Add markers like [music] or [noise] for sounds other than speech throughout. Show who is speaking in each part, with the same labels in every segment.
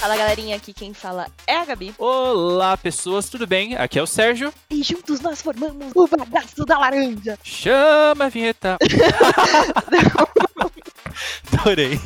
Speaker 1: Fala galerinha, aqui quem fala é a Gabi.
Speaker 2: Olá pessoas, tudo bem? Aqui é o Sérgio.
Speaker 1: E juntos nós formamos o bagaço da laranja.
Speaker 2: Chama a vinheta. [laughs] Adorei.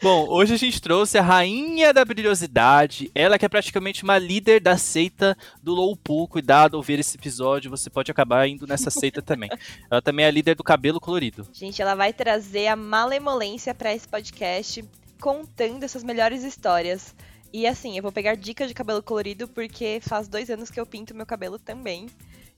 Speaker 2: Bom, hoje a gente trouxe a rainha da brilhosidade, ela que é praticamente uma líder da seita do Loupu. Cuidado ao ver esse episódio, você pode acabar indo nessa seita também. [laughs] Ela também é a líder do cabelo colorido.
Speaker 1: Gente, ela vai trazer a malemolência para esse podcast, contando essas melhores histórias. E assim, eu vou pegar dicas de cabelo colorido porque faz dois anos que eu pinto meu cabelo também.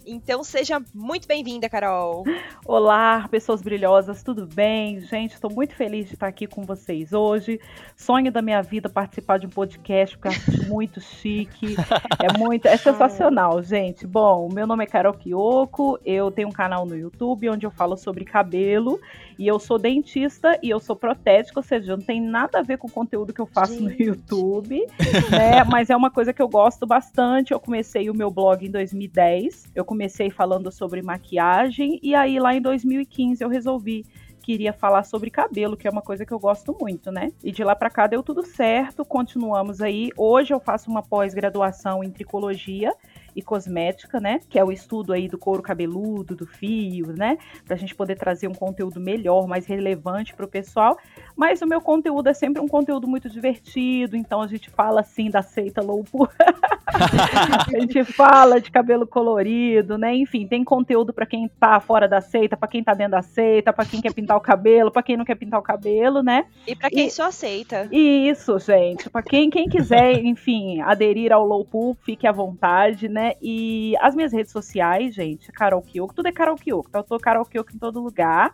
Speaker 1: Então seja muito bem-vinda, Carol.
Speaker 3: Olá, pessoas brilhosas, tudo bem? Gente, estou muito feliz de estar aqui com vocês hoje. Sonho da minha vida participar de um podcast, porque acho muito chique. É muito, é [laughs] sensacional, gente. Bom, meu nome é Carol Kiyoko, eu tenho um canal no YouTube onde eu falo sobre cabelo e eu sou dentista e eu sou protética, ou seja, não tem nada a ver com o conteúdo que eu faço gente. no YouTube, né? Mas é uma coisa que eu gosto bastante. Eu comecei o meu blog em 2010. Eu comecei falando sobre maquiagem e aí lá em 2015 eu resolvi queria falar sobre cabelo, que é uma coisa que eu gosto muito, né? E de lá para cá deu tudo certo, continuamos aí. Hoje eu faço uma pós-graduação em tricologia e cosmética, né? Que é o estudo aí do couro cabeludo, do fio, né? Pra gente poder trazer um conteúdo melhor, mais relevante pro pessoal. Mas o meu conteúdo é sempre um conteúdo muito divertido, então a gente fala assim da seita low [laughs] a gente fala de cabelo colorido, né? Enfim, tem conteúdo para quem tá fora da seita, para quem tá dentro da seita, para quem quer pintar o cabelo, para quem não quer pintar o cabelo, né?
Speaker 1: E para quem e... só aceita.
Speaker 3: Isso, gente. Para quem, quem quiser, [laughs] enfim, aderir ao low pool, fique à vontade, né? E as minhas redes sociais, gente, Carol Kyoko, tudo é Carol Kyoko, então eu tô Carol Kyoko em todo lugar.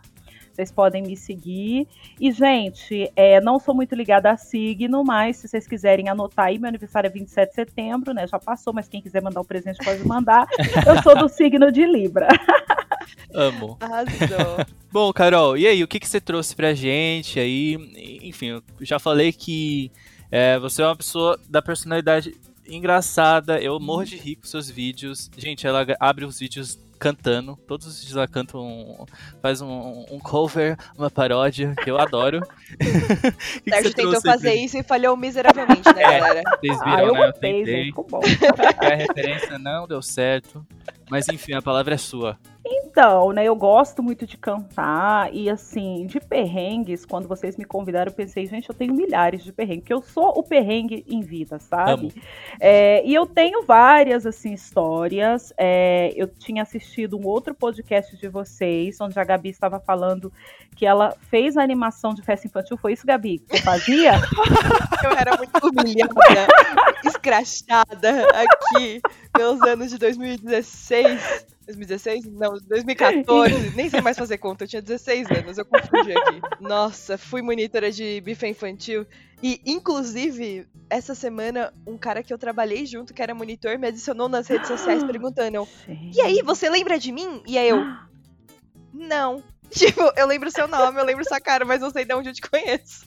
Speaker 3: Vocês podem me seguir. E, gente, é, não sou muito ligada a signo, mas se vocês quiserem anotar aí, meu aniversário é 27 de setembro, né? Já passou, mas quem quiser mandar o um presente pode mandar. eu sou do signo de Libra. [laughs]
Speaker 2: Amo.
Speaker 1: Arrasou. [laughs]
Speaker 2: Bom, Carol, e aí, o que, que você trouxe pra gente aí? Enfim, eu já falei que é, você é uma pessoa da personalidade engraçada. Eu morro de rir com seus vídeos. Gente, ela abre os vídeos cantando. Todos os vídeos ela canta um. faz um, um cover, uma paródia, que eu adoro. [laughs]
Speaker 1: que Sérgio que tentou fazer isso e falhou miseravelmente, né, é, galera?
Speaker 2: Vocês viram, ah, eu né? Eu tentei. Bom. a referência não deu certo. Mas enfim, a palavra é sua.
Speaker 3: Então, né, eu gosto muito de cantar e assim, de perrengues, quando vocês me convidaram, eu pensei, gente, eu tenho milhares de perrengues, porque eu sou o perrengue em vida, sabe? É, e eu tenho várias, assim, histórias. É, eu tinha assistido um outro podcast de vocês, onde a Gabi estava falando que ela fez a animação de festa infantil. Foi isso, Gabi, que você fazia? [laughs]
Speaker 1: eu era muito humilhada, escrachada aqui, meus anos de 2016. 2016? Não, 2014. [laughs] Nem sei mais fazer conta. Eu tinha 16 anos, eu confundi aqui. Nossa, fui monitora de bife infantil. E, inclusive, essa semana, um cara que eu trabalhei junto, que era monitor, me adicionou nas redes sociais [gasps] perguntando: E aí, você lembra de mim? E aí eu. [gasps] Não. [laughs] Tipo, eu lembro seu nome, eu lembro sua cara, mas não sei de onde eu te conheço.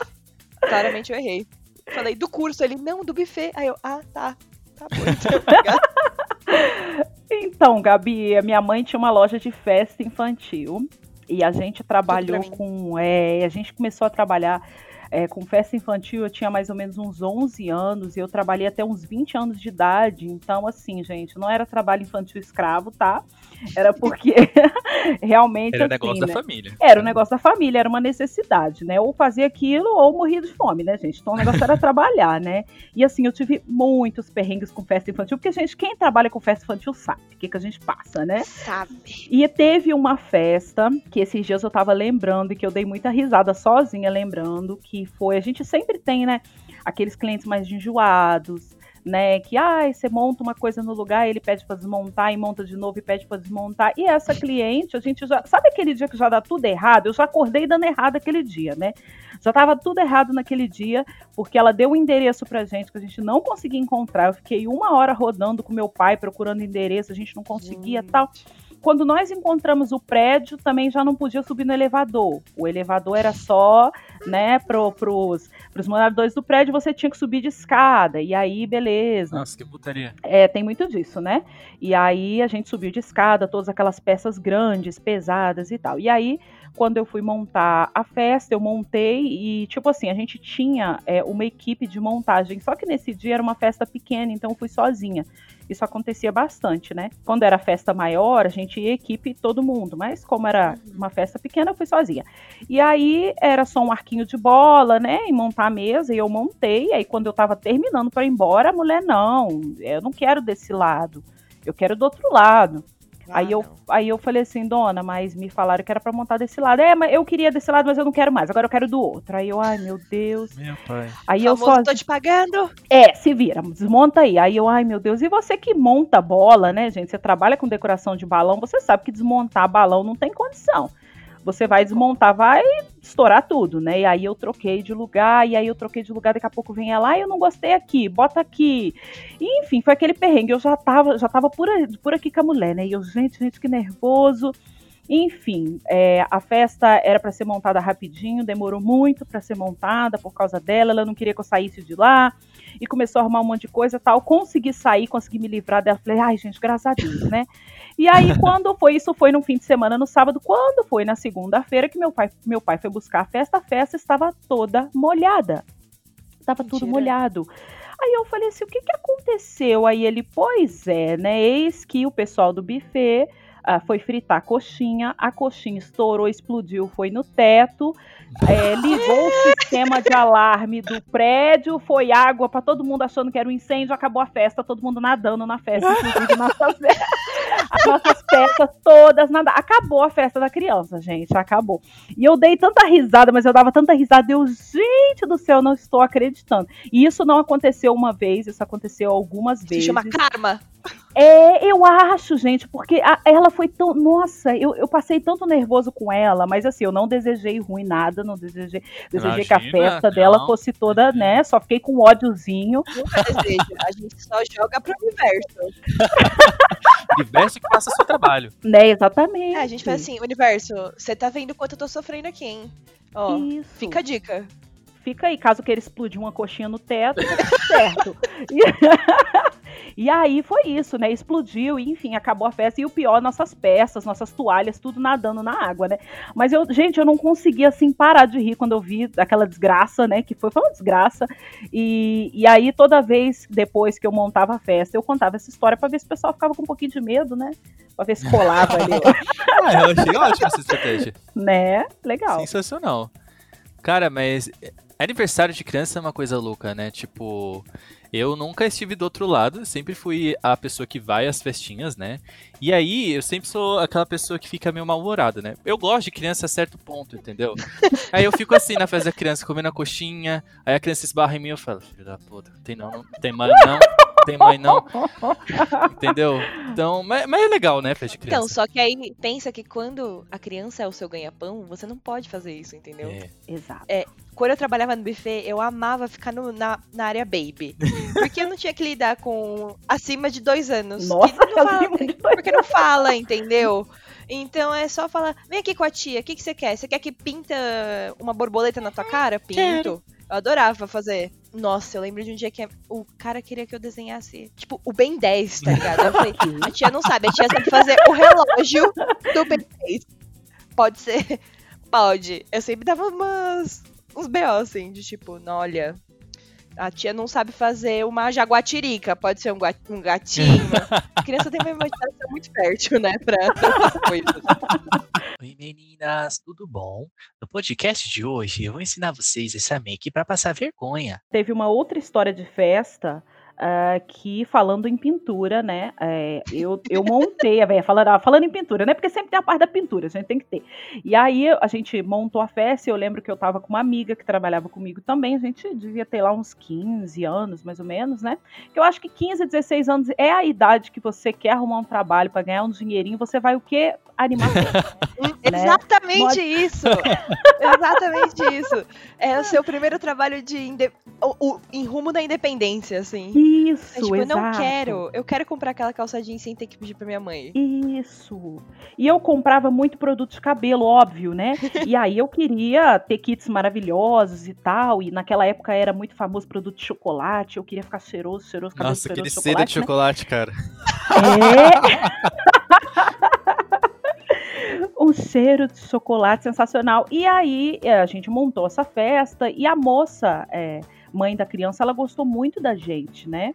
Speaker 1: [laughs] Claramente eu errei. Falei, do curso, ele, não, do buffet. Aí eu, ah, tá. Tá então. [laughs]
Speaker 3: Então, Gabi, minha mãe tinha uma loja de festa infantil e a gente trabalhou com. É, a gente começou a trabalhar é, com festa infantil, eu tinha mais ou menos uns 11 anos e eu trabalhei até uns 20 anos de idade. Então, assim, gente, não era trabalho infantil escravo, tá? Era porque [laughs] realmente.
Speaker 2: Era
Speaker 3: assim,
Speaker 2: negócio
Speaker 3: né?
Speaker 2: da família.
Speaker 3: Era o um negócio da família, era uma necessidade, né? Ou fazia aquilo ou morria de fome, né, gente? Então o negócio era trabalhar, né? E assim, eu tive muitos perrengues com festa infantil, porque, gente, quem trabalha com festa infantil sabe o que, que a gente passa, né?
Speaker 1: Sabe.
Speaker 3: E teve uma festa que esses dias eu tava lembrando e que eu dei muita risada sozinha lembrando, que foi. A gente sempre tem, né? Aqueles clientes mais enjoados, né? Que ah, você monta uma coisa no lugar, ele pede para desmontar e monta de novo e pede para desmontar. E essa cliente, a gente já sabe aquele dia que já dá tudo errado. Eu já acordei dando errado aquele dia, né? Já estava tudo errado naquele dia porque ela deu um endereço para gente que a gente não conseguia encontrar. Eu fiquei uma hora rodando com meu pai procurando endereço, a gente não conseguia, gente. tal. Quando nós encontramos o prédio, também já não podia subir no elevador. O elevador era só, né, pro, pros, pros moradores do prédio, você tinha que subir de escada. E aí, beleza.
Speaker 2: Nossa, que putaria.
Speaker 3: É, tem muito disso, né? E aí a gente subiu de escada, todas aquelas peças grandes, pesadas e tal. E aí, quando eu fui montar a festa, eu montei e, tipo assim, a gente tinha é, uma equipe de montagem. Só que nesse dia era uma festa pequena, então eu fui sozinha. Isso acontecia bastante, né? Quando era festa maior, a gente ia equipe todo mundo, mas como era uma festa pequena, eu fui sozinha. E aí era só um arquinho de bola, né? E montar a mesa, e eu montei. E aí quando eu tava terminando para ir embora, a mulher, não, eu não quero desse lado, eu quero do outro lado.
Speaker 1: Ah,
Speaker 3: aí, eu,
Speaker 1: não.
Speaker 3: aí eu falei assim, dona, mas me falaram que era pra montar desse lado. É, mas eu queria desse lado, mas eu não quero mais. Agora eu quero do outro. Aí eu, ai meu Deus.
Speaker 2: Meu pai.
Speaker 3: Aí eu
Speaker 1: Famoso,
Speaker 3: só.
Speaker 1: tô te pagando.
Speaker 3: É, se vira, desmonta aí. Aí eu, ai meu Deus, e você que monta bola, né, gente? Você trabalha com decoração de balão, você sabe que desmontar balão não tem condição. Você vai desmontar, vai estourar tudo, né? E aí eu troquei de lugar, e aí eu troquei de lugar, daqui a pouco vem ela, ai, eu não gostei aqui, bota aqui. E, enfim, foi aquele perrengue. Eu já tava, já tava por, por aqui com a mulher, né? E eu, gente, gente, que nervoso. Enfim, é, a festa era para ser montada rapidinho, demorou muito para ser montada por causa dela. Ela não queria que eu saísse de lá e começou a arrumar um monte de coisa tal. Consegui sair, consegui me livrar dela. Falei, ai, gente, graças a Deus, né? E aí, quando foi, isso foi no fim de semana, no sábado, quando foi na segunda-feira que meu pai, meu pai foi buscar a festa, a festa estava toda molhada. Estava tudo molhado. Aí eu falei assim, o que, que aconteceu? Aí ele, pois é, né? Eis que o pessoal do buffet ah, foi fritar a coxinha, a coxinha estourou, explodiu, foi no teto, é, ligou o sistema de alarme do prédio, foi água para todo mundo achando que era um incêndio, acabou a festa, todo mundo nadando na festa, inclusive nossas, as nossas festas todas nadando. Acabou a festa da criança, gente, acabou. E eu dei tanta risada, mas eu dava tanta risada, eu, gente do céu, não estou acreditando. E isso não aconteceu uma vez, isso aconteceu algumas
Speaker 1: Se
Speaker 3: vezes.
Speaker 1: chama karma.
Speaker 3: É, eu acho, gente, porque a- ela foi tão. Nossa, eu, eu passei tanto nervoso com ela, mas assim, eu não desejei ruim nada, não desejei. Desejei que a
Speaker 2: Imagina,
Speaker 3: festa dela
Speaker 2: não.
Speaker 3: fosse toda, né? Só fiquei com ódiozinho.
Speaker 1: Nunca deseja. A gente só joga pro universo. [laughs]
Speaker 2: Universo que faça seu trabalho.
Speaker 3: Né, exatamente.
Speaker 1: É, a gente faz assim, universo, você tá vendo quanto eu tô sofrendo aqui, hein? Ó,
Speaker 3: Isso.
Speaker 1: fica a dica.
Speaker 3: Fica aí, caso queira explodir uma coxinha no teto, tá tudo certo. [laughs] E, aí foi isso, né? Explodiu, e, enfim, acabou a festa. E o pior, nossas peças, nossas toalhas, tudo nadando na água, né? Mas eu, gente, eu não conseguia assim parar de rir quando eu vi aquela desgraça, né? Que foi, foi uma desgraça. E, e aí, toda vez depois que eu montava a festa, eu contava essa história pra ver se o pessoal ficava com um pouquinho de medo, né? Pra ver se colava ali, [laughs]
Speaker 2: Ah, eu achei ótima essa estratégia.
Speaker 3: né? Legal.
Speaker 2: Sensacional. Cara, mas aniversário de criança é uma coisa louca, né? Tipo, eu nunca estive do outro lado, sempre fui a pessoa que vai às festinhas, né? E aí, eu sempre sou aquela pessoa que fica meio mal-humorada, né? Eu gosto de criança a certo ponto, entendeu? [laughs] aí eu fico assim na festa da criança, comendo a coxinha, aí a criança esbarra em mim e eu falo, filho da puta, tem não, não tem mãe não, tem mãe não, entendeu? Então, mas, mas é legal, né, festa de
Speaker 1: Então,
Speaker 2: criança.
Speaker 1: só que aí pensa que quando a criança é o seu ganha-pão, você não pode fazer isso, entendeu?
Speaker 2: É.
Speaker 3: Exato.
Speaker 1: Quando eu trabalhava no buffet, eu amava ficar no- na, na área baby. Porque eu não tinha que lidar com acima de dois anos.
Speaker 3: Nossa,
Speaker 1: que não fala-
Speaker 3: de
Speaker 1: porque não fala, entendeu? Então é só falar, vem aqui com a tia, o que, que você quer? Você quer que pinta uma borboleta na tua cara? Pinto. Eu adorava fazer. Nossa, eu lembro de um dia que o cara queria que eu desenhasse, tipo, o Ben 10, tá ligado? Eu falei, [laughs] a tia não sabe, a tia sabe fazer o relógio do Ben 10. Pode ser? Pode. Eu sempre dava umas, uns B.O. assim, de tipo, não, olha, a tia não sabe fazer uma jaguatirica, pode ser um, um gatinho. [laughs] A criança tem uma imaginação muito fértil, né, pra essas coisas.
Speaker 4: Oi meninas, tudo bom? No podcast de hoje eu vou ensinar vocês essa make para passar vergonha.
Speaker 3: teve uma outra história de festa ah, que, falando em pintura, né? é, eu, eu montei, a véia, falando, ah, falando em pintura, né? Porque sempre tem a parte da pintura, a gente tem que ter. E aí a gente montou a festa eu lembro que eu tava com uma amiga que trabalhava comigo também. A gente devia ter lá uns 15 anos, mais ou menos, né? Que eu acho que 15, 16 anos é a idade que você quer arrumar um trabalho para ganhar um dinheirinho, você vai o quê? Animar. [laughs] Né?
Speaker 1: Exatamente
Speaker 3: Pode-
Speaker 1: isso! [laughs] Exatamente isso. É o seu primeiro trabalho de inde... o, o- em rumo da independência, assim.
Speaker 3: Isso,
Speaker 1: É, tipo, eu não
Speaker 3: exato.
Speaker 1: quero. Eu quero comprar aquela calça jeans sem ter que pedir pra minha mãe.
Speaker 3: Isso. E eu comprava muito produto de cabelo, óbvio, né? [laughs] E aí eu queria ter kits maravilhosos e tal. E naquela época era muito famoso produto de chocolate. Eu queria ficar cheiroso, cheiroso, cabelo
Speaker 2: Nossa,
Speaker 3: cheiroso
Speaker 2: aquele
Speaker 3: de
Speaker 2: seda de
Speaker 3: chocolate.
Speaker 2: chocolate, cara.
Speaker 3: né? É. [laughs] um cheiro de chocolate sensacional. E aí é, a gente montou essa festa e a moça, é, mãe da criança, ela gostou muito da gente, né?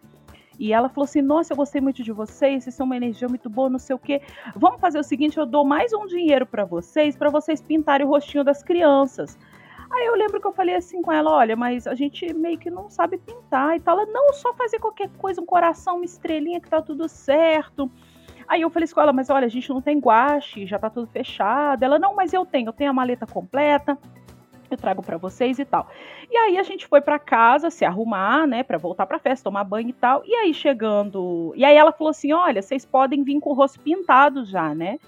Speaker 3: E ela falou assim: Nossa, eu gostei muito de vocês, vocês são uma energia muito boa, não sei o quê. Vamos fazer o seguinte: eu dou mais um dinheiro pra vocês, pra vocês pintarem o rostinho das crianças. Aí eu lembro que eu falei assim com ela: Olha, mas a gente meio que não sabe pintar e tal. Ela, não, só fazer qualquer coisa, um coração, uma estrelinha que tá tudo certo. Aí eu falei com ela: Mas olha, a gente não tem guache, já tá tudo fechado. Ela, não, mas eu tenho, eu tenho a maleta completa eu trago pra vocês e tal. E aí a gente foi pra casa se arrumar, né, Pra voltar pra festa, tomar banho e tal. E aí chegando, e aí ela falou assim: "Olha, vocês podem vir com o rosto pintado já, né?"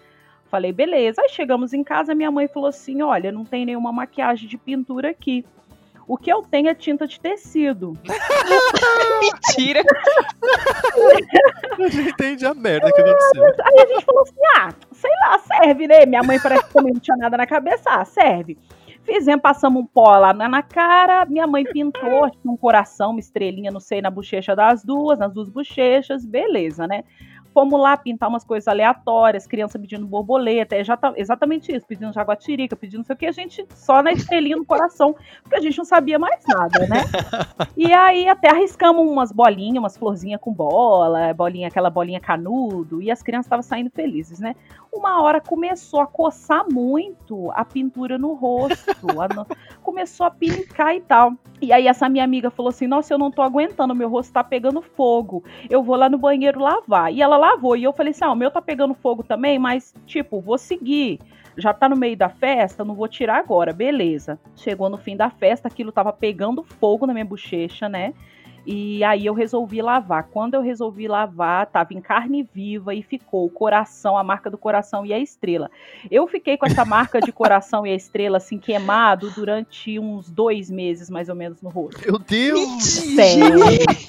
Speaker 3: Falei: "Beleza". Aí chegamos em casa, minha mãe falou assim: "Olha, não tem nenhuma maquiagem de pintura aqui. O que eu tenho é tinta de tecido". [laughs]
Speaker 1: Mentira!
Speaker 2: Eu já entendi a merda que aconteceu. [laughs]
Speaker 3: Aí a gente falou assim: ah, sei lá, serve, né? Minha mãe parece que também não tinha nada na cabeça, ah, serve. Fizemos, passamos um pó lá na, cara, minha mãe pintou um coração, uma estrelinha, não sei, na bochecha das duas, nas duas bochechas, beleza, né? Fomos lá pintar umas coisas aleatórias, criança pedindo borboleta, é exatamente isso, pedindo jaguatirica, pedindo não sei o que, a gente só na estrelinha no coração, porque a gente não sabia mais nada, né? E aí até arriscamos umas bolinhas, umas florzinhas com bola, bolinha, aquela bolinha canudo, e as crianças estavam saindo felizes, né? Uma hora começou a coçar muito a pintura no rosto, a no- começou a pinicar e tal. E aí essa minha amiga falou assim: "Nossa, eu não tô aguentando, meu rosto tá pegando fogo. Eu vou lá no banheiro lavar". E ela lavou, e eu falei assim: "Ah, o meu tá pegando fogo também, mas tipo, vou seguir. Já tá no meio da festa, não vou tirar agora, beleza. Chegou no fim da festa, aquilo tava pegando fogo na minha bochecha, né? E aí eu resolvi lavar. Quando eu resolvi lavar, tava em carne viva e ficou o coração, a marca do coração e a estrela. Eu fiquei com essa marca de coração e a estrela assim queimado durante uns dois meses mais ou menos no rosto.
Speaker 2: Meu Deus!
Speaker 3: Sério?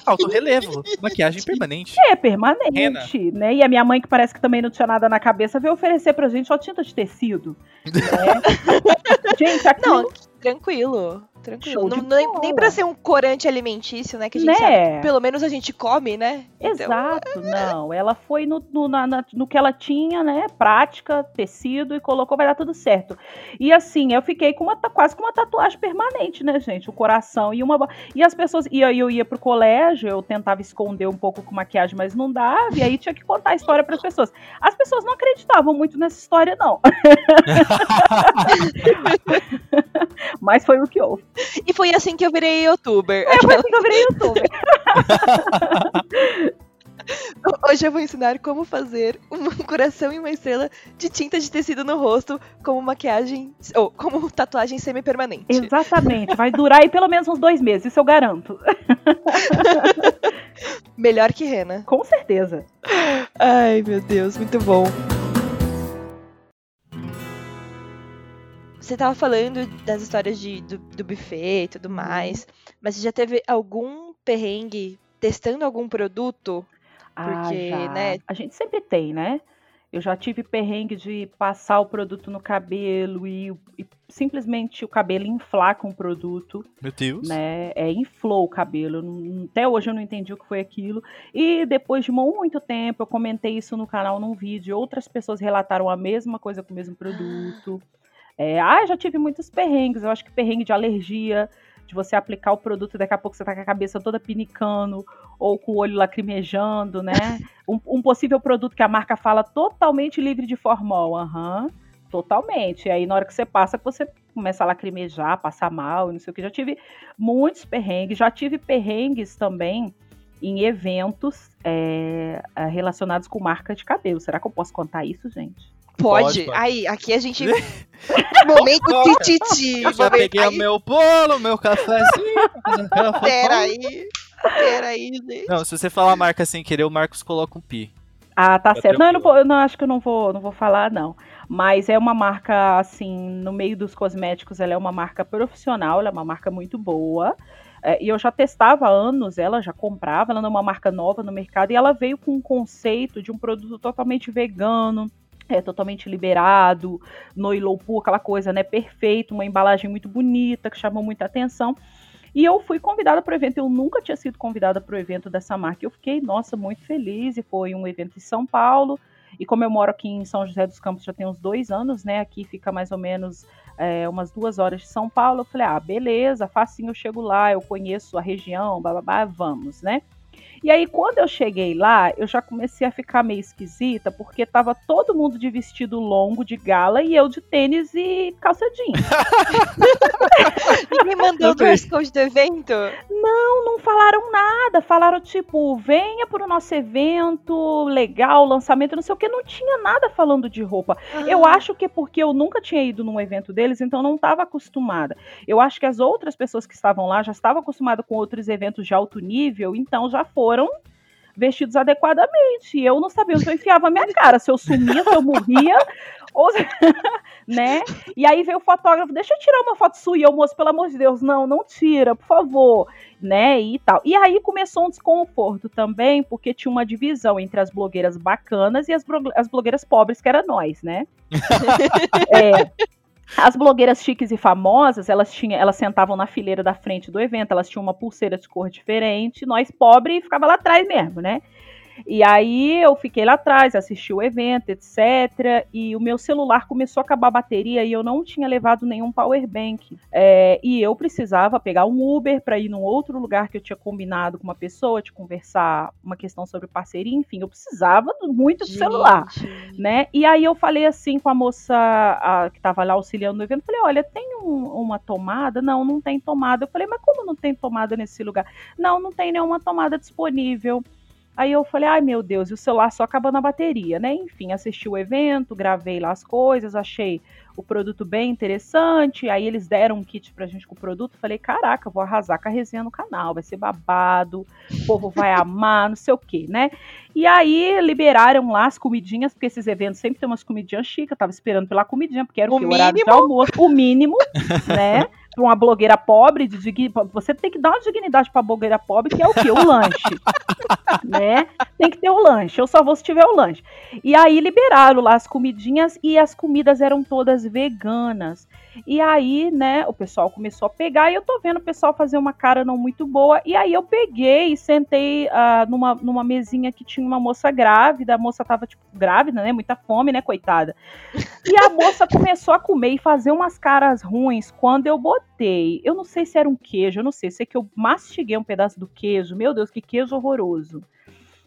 Speaker 2: Alto relevo. Maquiagem permanente.
Speaker 3: É permanente, né? E a minha mãe, que parece que também não tinha nada na cabeça, veio oferecer pra gente só tinta de tecido. né? [laughs] gente, aquilo
Speaker 1: Não, tranquilo. Tranquilo.
Speaker 3: Show de
Speaker 1: Não, nem,
Speaker 3: bola.
Speaker 1: nem pra ser um corante alimentício, né? Que a gente
Speaker 3: Né?
Speaker 1: sabe. Pelo menos a gente come, né? Então,
Speaker 3: Exato, não. Ela foi no, no, na- na- no que ela tinha, né? Prática, tecido e colocou, vai dar tudo certo. E assim, eu fiquei com uma, quase com uma tatuagem permanente, né, gente? O coração e uma. E as pessoas. E aí eu ia pro colégio, eu tentava esconder um pouco com maquiagem, mas não dava. E aí tinha que contar a história pras pessoas. As pessoas não acreditavam muito nessa história, não. [laughs] [laughs] mas foi o que houve.
Speaker 1: E foi assim que eu virei youtuber.
Speaker 3: É, foi assim que eu virei youtuber. [laughs]
Speaker 1: Hoje eu vou ensinar como fazer um [laughs] coração e uma estrela de tinta de tecido no rosto como maquiagem. Ou como tatuagem semi-permanente.
Speaker 3: Exatamente. Vai durar aí pelo menos uns dois meses, isso eu garanto. [laughs]
Speaker 1: Melhor que Rena.
Speaker 3: Com certeza.
Speaker 1: Ai, meu Deus, muito bom. Você tava falando das histórias de, do, do buffet e tudo mais, mas você já teve algum perrengue testando algum produto? Porque,
Speaker 3: ah, já.
Speaker 1: né?
Speaker 3: A gente sempre tem, né? Eu já tive perrengue de passar o produto no cabelo e, e simplesmente o cabelo inflar com o produto,
Speaker 2: Meu Deus.
Speaker 3: né? É, inflou o cabelo. Não- Até hoje eu não entendi o que foi aquilo. E depois de muito tempo, eu comentei isso no canal num vídeo. Outras pessoas relataram a mesma coisa com o mesmo produto. É, ah, já tive muitos perrengues. Eu acho que perrengue de alergia, de você aplicar o produto e daqui a pouco você tá com a cabeça toda pinicando ou com o olho lacrimejando, né? [laughs] Um, um possível produto que a marca fala totalmente livre de formol. Aham, totalmente. E aí, na hora que você passa, você começa a lacrimejar, passar mal, e não sei o que. Já tive muitos perrengues. Já tive perrengues também em eventos é, relacionados com marca de cabelo. Será que eu posso contar isso, gente?
Speaker 1: Pode.
Speaker 2: Pode.
Speaker 1: Aí, aqui a gente. [laughs] Momento tititi.
Speaker 2: Eu já
Speaker 1: Momento-
Speaker 2: peguei o
Speaker 1: aí,
Speaker 2: meu bolo, meu cafezinho. [laughs]
Speaker 1: Peraí. Peraí, gente.
Speaker 2: Não, se você falar a marca sem querer, o Marcos coloca um pi.
Speaker 3: Ah, tá
Speaker 2: Tá
Speaker 3: certo. Não, eu não, eu não acho que eu não vou, não vou falar, não. Mas é uma marca, assim, no meio dos cosméticos, ela é uma marca profissional, ela é uma marca muito boa. É, e eu já testava há anos, ela já comprava, ela não é uma marca nova no mercado, e ela veio com um conceito de um produto totalmente vegano, é, totalmente liberado, no pool, aquela coisa, né, perfeito, uma embalagem muito bonita, que chamou muita atenção. E eu fui convidada para o evento, eu nunca tinha sido convidada para o evento dessa marca. Eu fiquei, nossa, muito feliz, e foi um evento em São Paulo. E como eu moro aqui em São José dos Campos já tem uns dois anos, né? Aqui fica mais ou menos é, umas duas horas de São Paulo. Eu falei, ah, beleza, facinho, eu chego lá, eu conheço a região, vamos, né? E aí, quando eu cheguei lá, eu já comecei a ficar meio esquisita, porque tava todo mundo de vestido longo, de gala, e eu de tênis e calça jeans. [laughs]
Speaker 1: Ninguém mandou o dress code do evento?
Speaker 3: Não, não falaram nada. Falaram, tipo, venha para o nosso evento, legal, lançamento, não sei o que. Não tinha nada falando de roupa. Eu
Speaker 1: Ah,
Speaker 3: acho que é porque eu nunca tinha ido num evento deles, então não estava acostumada. Eu acho que as outras pessoas que estavam lá já estavam acostumadas com outros eventos de alto nível, então já foram vestidos adequadamente. E eu não sabia onde eu enfiava a minha cara, se eu sumia, se eu morria, [laughs] ou [laughs] né? E aí veio o fotógrafo, deixa eu tirar uma foto sua, e eu, moço, pelo amor de Deus, não, não tira, por favor, né? E tal. E aí começou um desconforto também, porque tinha uma divisão entre as blogueiras bacanas e as, as blogueiras pobres, que era nós, né? [laughs] É, as blogueiras chiques e famosas, elas tinham, elas sentavam na fileira da frente do evento, elas tinham uma pulseira de cor diferente, nós pobres ficava lá atrás mesmo, né? E aí eu fiquei lá atrás, assisti o evento, etc. E o meu celular começou a acabar a bateria e eu não tinha levado nenhum power bank. É, e eu precisava pegar um Uber para ir num outro lugar que eu tinha combinado com uma pessoa, de conversar uma questão sobre parceria, enfim, eu precisava muito do celular né? E aí eu falei assim com a moça a, que estava lá auxiliando no evento, falei, olha, tem um- uma tomada? Não, não tem tomada. Eu falei, mas como não tem tomada nesse lugar? Não, não tem nenhuma tomada disponível. Aí eu falei, ai meu Deus, e o celular só acabando a bateria, né? Enfim, assisti o evento, gravei lá as coisas, achei o produto bem interessante. Aí eles deram um kit pra gente com o produto. Falei, caraca, vou arrasar com a resenha no canal, vai ser babado, o povo vai [laughs] amar, não sei o quê, né? E aí liberaram lá as comidinhas, porque esses eventos sempre tem umas comidinhas. Eu tava esperando pela comidinha, porque era o,
Speaker 1: O
Speaker 3: horário de almoço, o mínimo, [laughs] né? Pra uma blogueira pobre, de digni- você tem que dar uma dignidade pra blogueira pobre, que é o quê? O lanche. [laughs] né? Tem que ter o lanche. Eu só vou se tiver o lanche. E aí liberaram lá as comidinhas e as comidas eram todas veganas. E aí, né, o pessoal começou a pegar e eu tô vendo o pessoal fazer uma cara não muito boa. E aí eu peguei e sentei ah, numa, numa mesinha que tinha uma moça grávida. A moça tava, tipo, grávida, né? Muita fome, né, coitada. E a moça começou a comer e fazer umas caras ruins quando eu botei. Eu não sei se era um queijo, eu não sei. Sei que eu mastiguei um pedaço do queijo. Meu Deus, que queijo horroroso.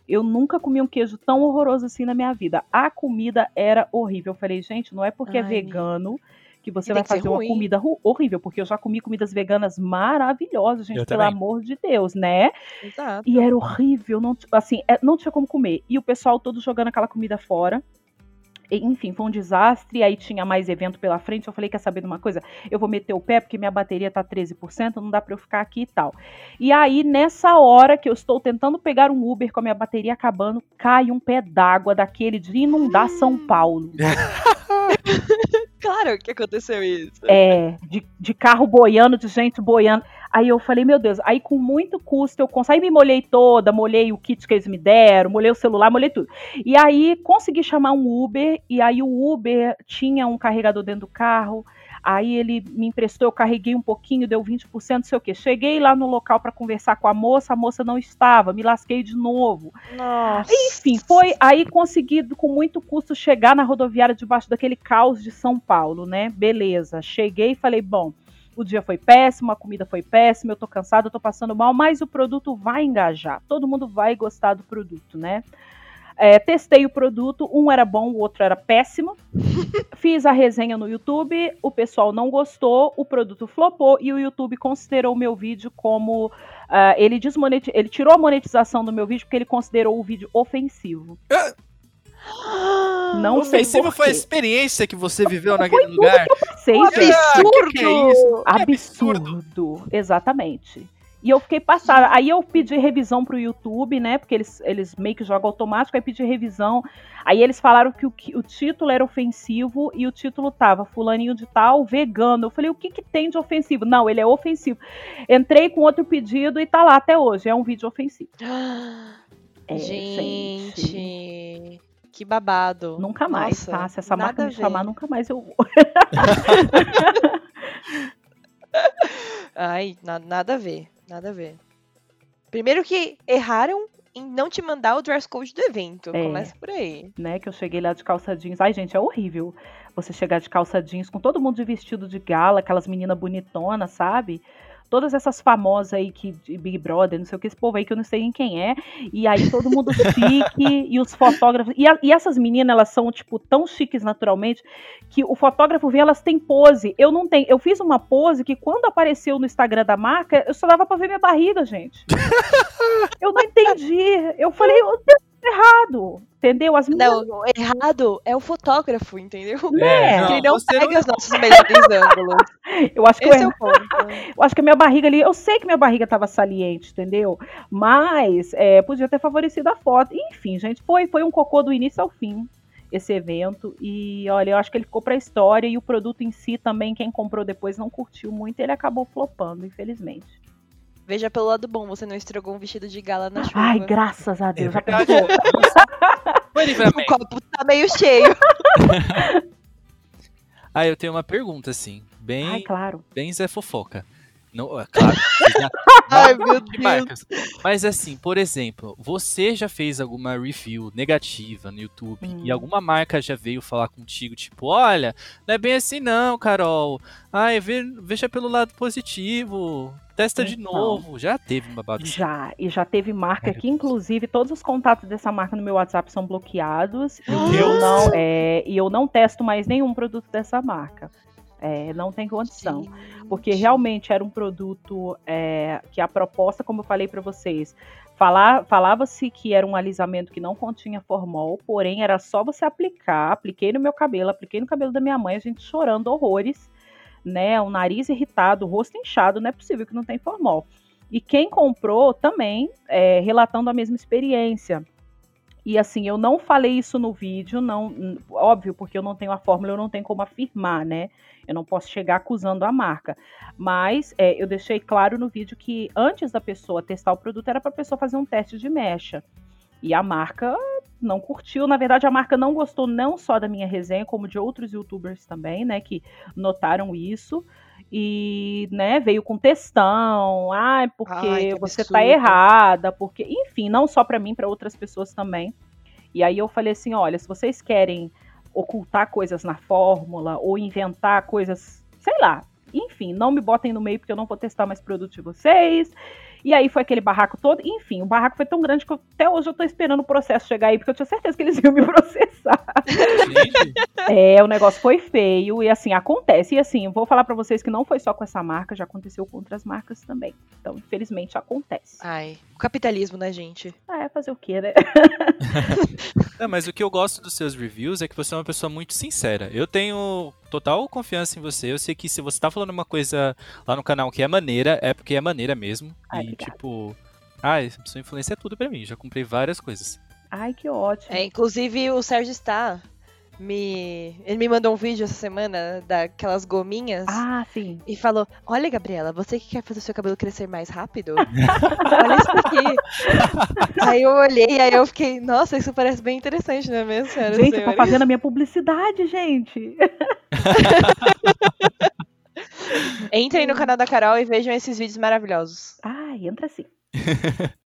Speaker 3: Eu nunca comi um queijo tão horroroso assim na minha vida. A comida era horrível. Eu falei, gente, não é porque é
Speaker 1: Ai,
Speaker 3: vegano que você
Speaker 1: E
Speaker 3: vai fazer uma comida horrível, porque eu já comi comidas veganas maravilhosas, gente,
Speaker 2: Eu
Speaker 3: pelo
Speaker 2: também.
Speaker 3: amor de Deus, né?
Speaker 1: Exato.
Speaker 3: E era horrível, não, assim, é- não tinha como comer. E o pessoal todo jogando aquela comida fora. Enfim, foi um desastre. Aí tinha mais evento pela frente. Eu falei: quer saber de uma coisa? Eu vou meter o pé porque minha bateria tá 13%, não dá pra eu ficar aqui e tal. E aí, nessa hora que eu estou tentando pegar um Uber com a minha bateria acabando, cai um pé d'água daquele de inundar São [gasps] Paulo. [laughs]
Speaker 1: Claro que aconteceu isso.
Speaker 3: É, de, de carro boiando, de gente boiando. Aí eu falei, meu Deus, aí com muito custo eu consegui, me molhei toda, molhei o kit que eles me deram, molhei o celular, molhei tudo. E aí consegui chamar um Uber, e aí o Uber tinha um carregador dentro do carro, aí ele me emprestou, eu carreguei um pouquinho, deu 20%, não sei o quê. Cheguei lá no local para conversar com a moça, a moça não estava, me lasquei de novo.
Speaker 1: Nossa.
Speaker 3: Enfim, foi aí consegui com muito custo chegar na rodoviária debaixo daquele caos de São Paulo, né? Beleza. Cheguei e falei, bom, o dia foi péssimo, a comida foi péssima, eu tô cansado, eu tô passando mal, mas o produto vai engajar. Todo mundo vai gostar do produto, né? É, testei o produto, um era bom, o outro era péssimo. [laughs] Fiz a resenha no YouTube, o pessoal não gostou, o produto flopou e o YouTube considerou o meu vídeo como. ah, ele, desmoneti- ele tirou a monetização do meu vídeo porque ele considerou o vídeo ofensivo. [gasps] Não
Speaker 2: Ofensivo foi a experiência que você viveu
Speaker 3: Foi
Speaker 2: naquele
Speaker 3: tudo
Speaker 2: lugar.
Speaker 3: que eu passei,
Speaker 1: absurdo!
Speaker 2: que é isso? Que
Speaker 3: Absurdo. Exatamente. E eu fiquei passada. Aí eu pedi revisão pro YouTube, né? Porque eles, eles meio que jogam automático, aí pedi revisão. Aí eles falaram que o, que o título era ofensivo e o título tava fulaninho de tal, vegano. Eu falei, o que que tem de ofensivo? Não, ele é ofensivo. Entrei com outro pedido e tá lá até hoje. É um vídeo ofensivo. [gasps] É,
Speaker 1: gente, que babado.
Speaker 3: Nunca mais,
Speaker 1: Nossa,
Speaker 3: tá? Se essa marca me chamar, nunca mais eu vou. [laughs] [laughs]
Speaker 1: Ai, na- nada a ver, nada a ver. Primeiro que erraram em não te mandar o dress code do evento.
Speaker 3: É.
Speaker 1: Começa por aí.
Speaker 3: né? Que eu cheguei lá de calça jeans. Ai, gente, é horrível você chegar de calça jeans com todo mundo de vestido de gala, aquelas meninas bonitonas, sabe? Todas essas famosas aí que de Big Brother, não sei o que, esse povo aí que eu não sei em quem é. E aí todo mundo chique [laughs] e os fotógrafos. E, a- e essas meninas, elas são, tipo, tão chiques naturalmente que o fotógrafo vê, elas têm pose. Eu não tenho. Eu fiz uma pose que quando apareceu no Instagram da marca, eu só dava pra ver minha barriga, gente. [laughs] eu não entendi. Eu falei, eu Deus, errado. Entendeu? As meninas
Speaker 1: Não, errado é o fotógrafo, entendeu?
Speaker 3: É,
Speaker 1: Que ele não pega os nossos melhores ângulos. [laughs]
Speaker 3: Eu acho que
Speaker 1: Esse é
Speaker 3: eu,
Speaker 1: o ponto.
Speaker 3: eu acho que a minha barriga ali, eu sei que minha barriga estava saliente, entendeu? Mas é, podia ter favorecido a foto. Enfim, gente, foi, foi um cocô do início ao fim esse evento. E olha, eu acho que ele ficou pra história e o produto em si também, quem comprou depois não curtiu muito, ele acabou flopando, infelizmente.
Speaker 1: Veja pelo lado bom, você não estragou um vestido de gala na chuva.
Speaker 3: Ai, graças a Deus. já
Speaker 2: verdade.
Speaker 3: pensou?
Speaker 2: Foi [laughs]
Speaker 1: O copo tá meio cheio. [laughs]
Speaker 2: Ah, eu tenho uma pergunta, assim. Bem,
Speaker 3: Ai, claro.
Speaker 2: bem Zé Fofoca. Não, é claro. já- [laughs]
Speaker 1: Ai, meu
Speaker 2: de
Speaker 1: Deus.
Speaker 2: marcas. Mas assim, por exemplo, você já fez alguma review negativa no YouTube
Speaker 3: Hum.
Speaker 2: e alguma marca já veio falar contigo, tipo, olha, não é bem assim não, Carol. Ai, ve- veja pelo lado positivo. Testa de
Speaker 3: Então.
Speaker 2: novo. Já teve uma assim?
Speaker 3: Já, e já teve marca que, inclusive, todos os contatos dessa marca no meu WhatsApp são bloqueados.
Speaker 2: Meu
Speaker 3: e, eu
Speaker 2: Deus.
Speaker 3: não, é, e eu não testo mais nenhum produto dessa marca. É, não tem condição. Porque
Speaker 1: Gente.
Speaker 3: realmente era um produto é, que a proposta, como eu falei para vocês, falar- falava-se que era um alisamento que não continha formol, porém era só você aplicar. Apliquei no meu cabelo, apliquei no cabelo da minha mãe, a gente chorando horrores, né? O nariz irritado, o rosto inchado, não é possível que não tem formol. E quem comprou também, é, relatando a mesma experiência. E assim, eu não falei isso no vídeo, não, óbvio, porque eu não tenho a fórmula, eu não tenho como afirmar, né? Eu não posso chegar acusando a marca. Mas é, eu deixei claro no vídeo que antes da pessoa testar o produto, era para a pessoa fazer um teste de mecha. E a marca não curtiu. Na verdade, a marca não gostou não só da minha resenha, como de outros youtubers também, né? Que notaram isso. E, né, veio com textão. Ai, porque
Speaker 1: Ai,
Speaker 3: você tá
Speaker 1: absurdo.
Speaker 3: errada. Porque, enfim, não só para mim, para outras pessoas também. E aí eu falei assim: olha, se vocês querem ocultar coisas na fórmula ou inventar coisas, sei lá. Enfim, não me botem no meio porque eu não vou testar mais produto de vocês. E aí foi aquele barraco todo. Enfim, o barraco foi tão grande que eu- até hoje eu tô esperando o processo chegar aí, porque eu tinha certeza que eles iam me [laughs] processar.
Speaker 2: Gente,
Speaker 3: É, o negócio foi feio e assim, acontece. E assim, eu vou falar pra vocês que não foi só com essa marca, já aconteceu com outras marcas também. Então, infelizmente, acontece.
Speaker 1: Ai, o capitalismo, né, gente?
Speaker 3: É, fazer o quê, né? [laughs]
Speaker 2: Não, mas o que eu gosto dos seus reviews é que você é uma pessoa muito sincera. Eu tenho total confiança em você. Eu sei que se você tá falando uma coisa lá no canal que é maneira, é porque é maneira mesmo.
Speaker 3: Ai,
Speaker 2: e
Speaker 3: obrigada.
Speaker 2: tipo, ah, sua influência é tudo pra mim. Já comprei várias coisas.
Speaker 3: Ai, que ótimo.
Speaker 1: É, inclusive o Sérgio está me. Ele me mandou um vídeo essa semana daquelas gominhas.
Speaker 3: Ah, sim.
Speaker 1: E falou: Olha, Gabriela, você que quer fazer o seu cabelo crescer mais rápido? Olha isso aqui. [laughs] aí eu olhei, aí eu fiquei, nossa, isso parece bem interessante, não é mesmo, senhora?
Speaker 3: gente, tá
Speaker 1: senhores?"
Speaker 3: fazendo a minha publicidade, gente. [laughs]
Speaker 1: Entrem no canal da Carol e vejam esses vídeos maravilhosos.
Speaker 3: Ai, entra assim. [laughs]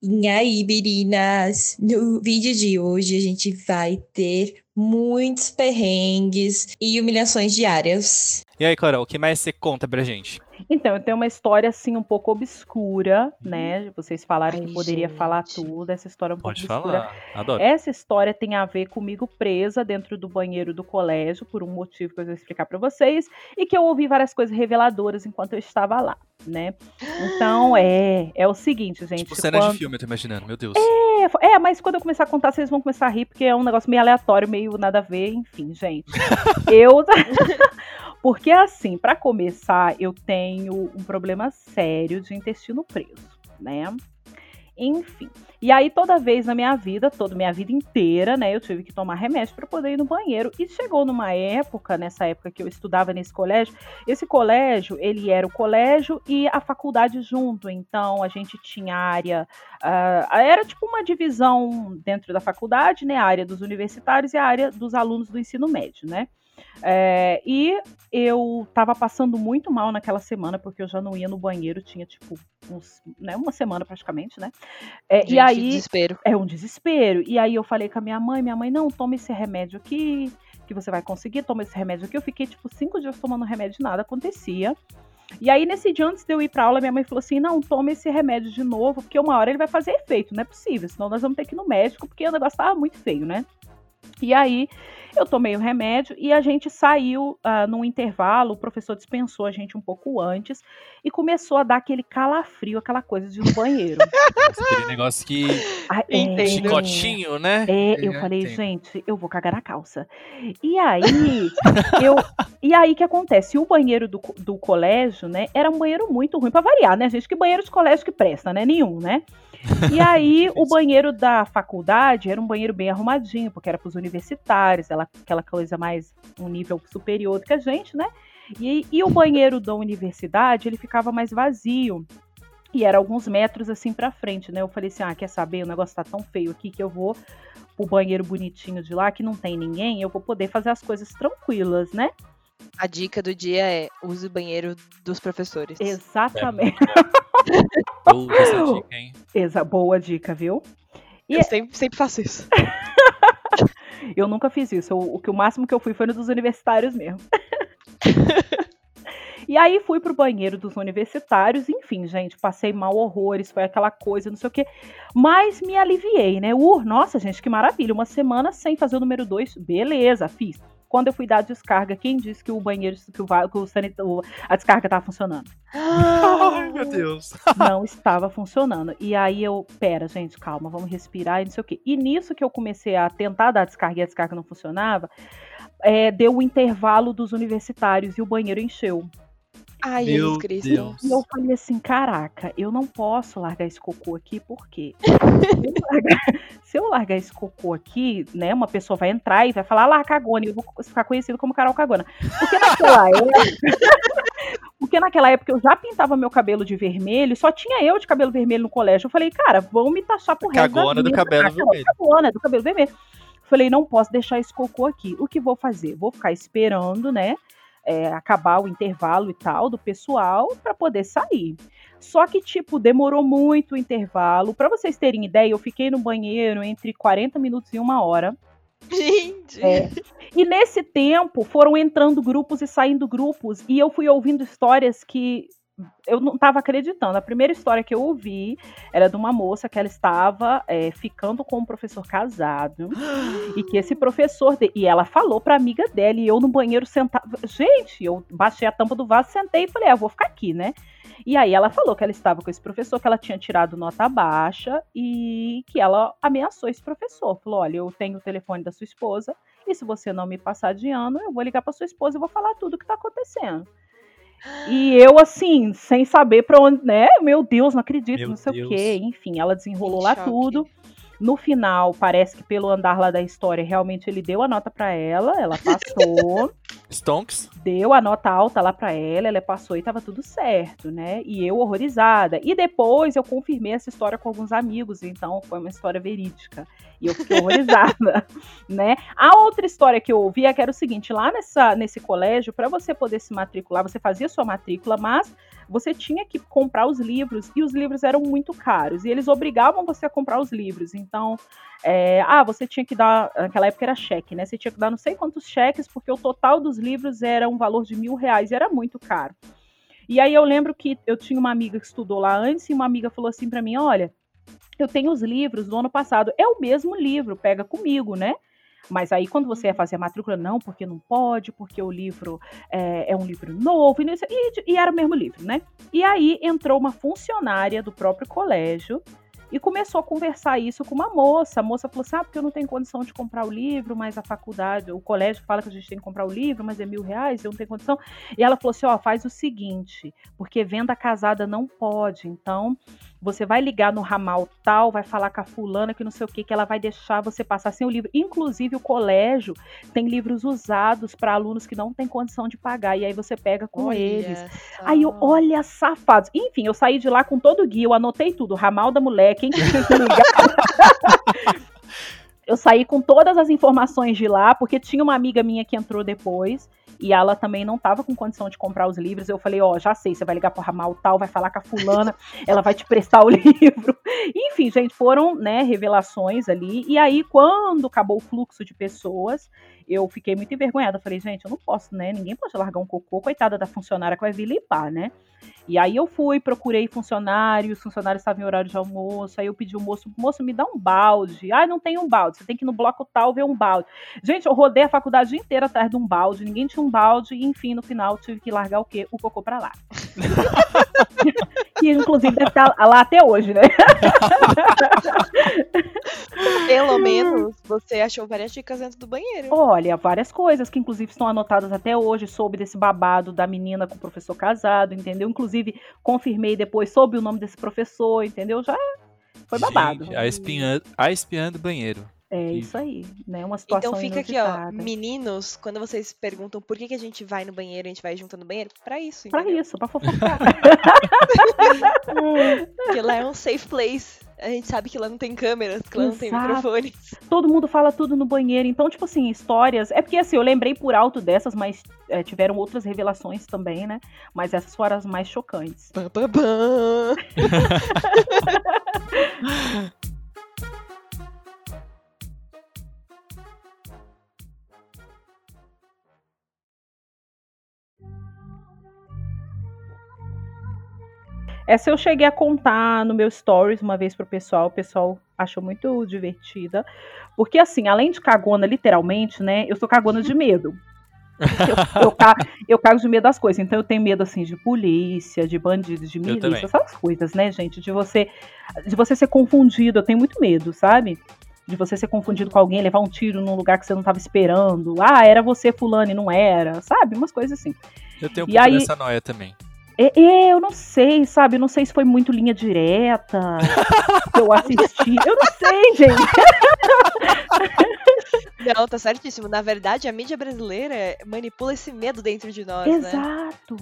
Speaker 5: E aí, meninas? No vídeo de hoje a gente vai ter muitos perrengues e humilhações diárias.
Speaker 2: E aí, Carol, o que mais você conta pra gente?
Speaker 3: Então, eu tenho uma história assim um pouco obscura, né? Vocês falaram
Speaker 1: Ai,
Speaker 3: que poderia falar
Speaker 1: gente.
Speaker 3: tudo. Essa história é um
Speaker 2: Pode
Speaker 3: pouco obscura.
Speaker 2: falar. Adoro.
Speaker 3: Essa história tem a ver comigo presa dentro do banheiro do colégio, por um motivo que eu vou explicar pra vocês, e que eu ouvi várias coisas reveladoras enquanto eu estava lá, né? Então, [gasps] é, é o seguinte, gente.
Speaker 2: Tipo cena
Speaker 3: quando-
Speaker 2: de filme, eu tô imaginando. Meu Deus.
Speaker 3: É, é, mas quando eu começar a contar, vocês vão começar a rir, porque é um negócio meio aleatório, meio nada a ver, enfim, gente. [laughs] eu. [laughs] Porque assim, para começar, eu tenho um problema sério de intestino preso, né? Enfim. E aí, toda vez na minha vida, toda minha vida inteira, né, eu tive que tomar remédio para poder ir no banheiro. E chegou numa época, nessa época que eu estudava nesse colégio, esse colégio, ele era o colégio e a faculdade junto. Então, a gente tinha área. Uh, era tipo uma divisão dentro da faculdade, né? A área dos universitários e a área dos alunos do ensino médio, né? É, e eu tava passando muito mal naquela semana, porque eu já não ia no banheiro, tinha tipo uns, né, uma semana praticamente, né? É,
Speaker 1: Gente,
Speaker 3: e aí.
Speaker 1: desespero.
Speaker 3: É um desespero. E aí eu falei com a minha mãe, minha mãe, não, toma esse remédio aqui, que você vai conseguir, toma esse remédio aqui. Eu fiquei, tipo, cinco dias tomando remédio, nada acontecia. E aí, nesse dia, antes de eu ir pra aula, minha mãe falou assim: não, toma esse remédio de novo, porque uma hora ele vai fazer efeito, não é possível, senão nós vamos ter que ir no médico, porque o negócio tava muito feio, né? E aí eu tomei o remédio e a gente saiu uh, num intervalo, o professor dispensou a gente um pouco antes e começou a dar aquele calafrio, aquela coisa de no banheiro. [laughs]
Speaker 2: Aquele negócio que.
Speaker 3: Ah, é,
Speaker 1: Entendo.
Speaker 2: Chicotinho, né?
Speaker 3: é, eu
Speaker 2: Eu
Speaker 3: falei,
Speaker 2: entendo.
Speaker 3: gente, eu vou cagar na calça. E aí, eu, e aí que acontece? O banheiro do, do colégio, né, era um banheiro muito ruim pra variar, né, gente? Que banheiro de colégio que presta, né? Nenhum, né? E aí, o banheiro da faculdade era um banheiro bem arrumadinho, porque era pros universitários, ela, aquela coisa mais, um nível superior do que a gente, né? E, e o banheiro da universidade, ele ficava mais vazio. E era alguns metros assim pra frente, né? Eu falei assim: ah, quer saber? O negócio tá tão feio aqui que eu vou pro banheiro bonitinho de lá, que não tem ninguém, eu vou poder fazer as coisas tranquilas, né?
Speaker 1: A dica do dia é use o banheiro dos professores.
Speaker 3: Exatamente.
Speaker 2: Uh, essa dica, hein?
Speaker 3: Exa boa dica, viu? E
Speaker 1: Eu sempre, sempre faço isso. [laughs]
Speaker 3: eu nunca fiz isso. Eu- o que o máximo que eu fui foi no dos universitários mesmo. [laughs] E aí fui pro banheiro dos universitários, enfim, gente, passei mal horrores, foi aquela coisa, não sei o quê. Mas me aliviei, né? Uh, nossa, gente, que maravilha. Uma semana sem fazer o número dois, beleza, fiz. Quando eu fui dar a descarga, quem disse que o banheiro, que o, que o o- a descarga tava funcionando?
Speaker 2: Ai, meu Deus.
Speaker 3: não estava funcionando. E aí eu, pera, gente, calma, vamos respirar e não sei o quê. E nisso que eu comecei a tentar dar a descarga e a descarga não funcionava, é, deu o intervalo dos universitários e o banheiro encheu.
Speaker 1: Ai,
Speaker 2: Meu
Speaker 1: Jesus Cristo.
Speaker 2: Deus.
Speaker 3: E eu falei assim, caraca, eu não posso largar esse cocô aqui, por quê? [laughs] Se eu largar, se eu largar esse cocô aqui, né, uma pessoa vai entrar e vai falar, lá, cagona, e eu vou ficar conhecido como Carol Cagona. Porque naquela [laughs] época... Porque naquela época eu já pintava meu cabelo de vermelho, só tinha eu de cabelo vermelho no colégio. Eu falei, cara, vão me taxar por resto da
Speaker 2: Cagona do cabelo
Speaker 3: Ah,
Speaker 2: vermelho.
Speaker 3: Cagona do cabelo vermelho. Falei, não posso deixar esse cocô aqui. O que vou fazer? Vou ficar esperando, né? É, acabar o intervalo e tal do pessoal para poder sair. Só que, tipo, demorou muito o intervalo. Para vocês terem ideia, eu fiquei no banheiro entre 40 minutos e uma hora.
Speaker 1: Gente.
Speaker 3: É. E nesse tempo foram entrando grupos e saindo grupos, e eu fui ouvindo histórias que eu não estava acreditando. A primeira história que eu ouvi era de uma moça que ela estava é, ficando com um professor casado e que esse professor de... e ela falou para amiga dela e eu no banheiro sentada, gente, eu baixei a tampa do vaso, sentei e falei, ah, vou ficar aqui, né? E aí ela falou que ela estava com esse professor, que ela tinha tirado nota baixa e que ela ameaçou esse professor. Falou: olha, eu tenho o telefone da sua esposa, e se você não me passar de ano, eu vou ligar para sua esposa e vou falar tudo o que tá acontecendo. E eu, assim, sem saber pra onde, né? Meu Deus, não acredito,
Speaker 2: Meu
Speaker 3: não sei
Speaker 2: Deus.
Speaker 3: o quê. Enfim, ela desenrolou
Speaker 1: Em
Speaker 3: lá
Speaker 1: choque.
Speaker 3: tudo. No final, parece que pelo andar lá da história, realmente ele deu a nota pra ela, ela passou
Speaker 2: Stonks.
Speaker 3: deu a nota alta lá pra ela, ela passou e tava tudo certo, né? E eu horrorizada. E depois eu confirmei essa história com alguns amigos, então foi uma história verídica. E eu fiquei horrorizada, [laughs] né? A outra história que eu ouvi é que era o seguinte, lá nessa, nesse colégio, para você poder se matricular, você fazia sua matrícula, mas você tinha que comprar os livros e os livros eram muito caros e eles obrigavam você a comprar os livros. Então, é, ah, você tinha que dar, naquela época era cheque, né? Você tinha que dar não sei quantos cheques, porque o total dos livros era um valor de mil reais e era muito caro. E aí eu lembro que eu tinha uma amiga que estudou lá antes e uma amiga falou assim para mim: olha, eu tenho os livros do ano passado, é o mesmo livro, pega comigo, né? Mas aí, quando você ia fazer a matrícula, não, porque não pode, porque o livro é, é um livro novo, e, e era o mesmo livro, né? E aí entrou uma funcionária do próprio colégio e começou a conversar isso com uma moça. A moça falou assim: ah, porque eu não tenho condição de comprar o livro, mas a faculdade, o colégio fala que a gente tem que comprar o livro, mas é mil reais, eu não tenho condição. E ela falou assim: ó, faz o seguinte, porque venda casada não pode, então você vai ligar no ramal tal, vai falar com a fulana que não sei o que, que ela vai deixar você passar sem o livro. Inclusive, o colégio tem livros usados para alunos que não têm condição de pagar, e aí você pega com
Speaker 1: Olha
Speaker 3: eles.
Speaker 1: só.
Speaker 3: Aí eu, olha, safados. Enfim, eu saí de lá com todo o guia, eu anotei tudo, ramal da mulher, quem que tinha que ligar. [laughs] eu saí com todas as informações de lá, porque tinha uma amiga minha que entrou depois, e ela também não estava com condição de comprar os livros. Eu falei, ó, já sei, você vai ligar pro ramal tal, vai falar com a fulana, [laughs] ela vai te prestar o [laughs] livro. Enfim, gente, foram, né, revelações ali. E aí, quando acabou o fluxo de pessoas, eu fiquei muito envergonhada. Eu falei, gente, eu não posso, né? Ninguém pode largar um cocô, coitada da funcionária que vai vir limpar, né? E aí eu fui, procurei funcionário, os funcionários estavam em horário de almoço, aí eu pedi o moço, moço, me dá um balde. Ah, não tem um balde, você tem que ir no bloco tal ver um balde. Gente, eu rodei a faculdade inteira atrás de um balde, ninguém tinha um balde, e enfim, no final tive que largar o quê? O cocô pra lá. [laughs] que inclusive deve estar lá até hoje, né?
Speaker 1: Pelo menos você achou várias dicas dentro do banheiro.
Speaker 3: Olha, várias coisas que inclusive estão anotadas até hoje, soube desse babado da menina com o professor casado, entendeu? Inclusive, confirmei depois sobre o nome desse professor, entendeu? Já foi babado.
Speaker 2: Gente, a, espiã, a espiã do banheiro.
Speaker 3: É
Speaker 2: que-
Speaker 3: isso aí, né? Uma situação
Speaker 1: Então fica aqui, ó,
Speaker 3: inusitada.
Speaker 1: meninos, quando vocês perguntam por que, que a gente vai no banheiro, a gente vai junto no banheiro, pra isso,
Speaker 3: Pra
Speaker 1: entendeu?
Speaker 3: isso, pra fofocar. [laughs]
Speaker 1: Porque lá é um safe place. A gente sabe que lá não tem câmeras, que lá não tem
Speaker 3: Exato.
Speaker 1: microfones.
Speaker 3: Todo mundo fala tudo no banheiro. Então, tipo assim, histórias. É porque assim, eu lembrei por alto dessas, mas é, tiveram outras revelações também, né? Mas essas foram as mais chocantes.
Speaker 1: Pam. [laughs]
Speaker 3: Essa eu cheguei a contar no meu stories uma vez pro pessoal, o pessoal achou muito divertida. Porque, assim, além de cagona, literalmente, né? Eu sou cagona de medo. Eu, eu, ca- eu cago de medo das coisas. Então eu tenho medo, assim, de polícia, de bandidos, de milícia, essas coisas, né, gente? De você, de você ser confundido. Eu tenho muito medo, sabe? De você ser confundido com alguém, levar um tiro num lugar que você não tava esperando. Ah, era você, fulano, e não era, sabe? Umas coisas assim.
Speaker 2: Eu tenho um
Speaker 3: E
Speaker 2: pouco
Speaker 3: aí-
Speaker 2: dessa noia também.
Speaker 3: É, é, eu não sei, sabe? Eu não sei se foi muito linha direta [laughs] que eu assisti. Eu não sei, gente.
Speaker 1: Não, tá certíssimo. Na verdade, a mídia brasileira manipula esse medo dentro de nós, né?
Speaker 3: Exato.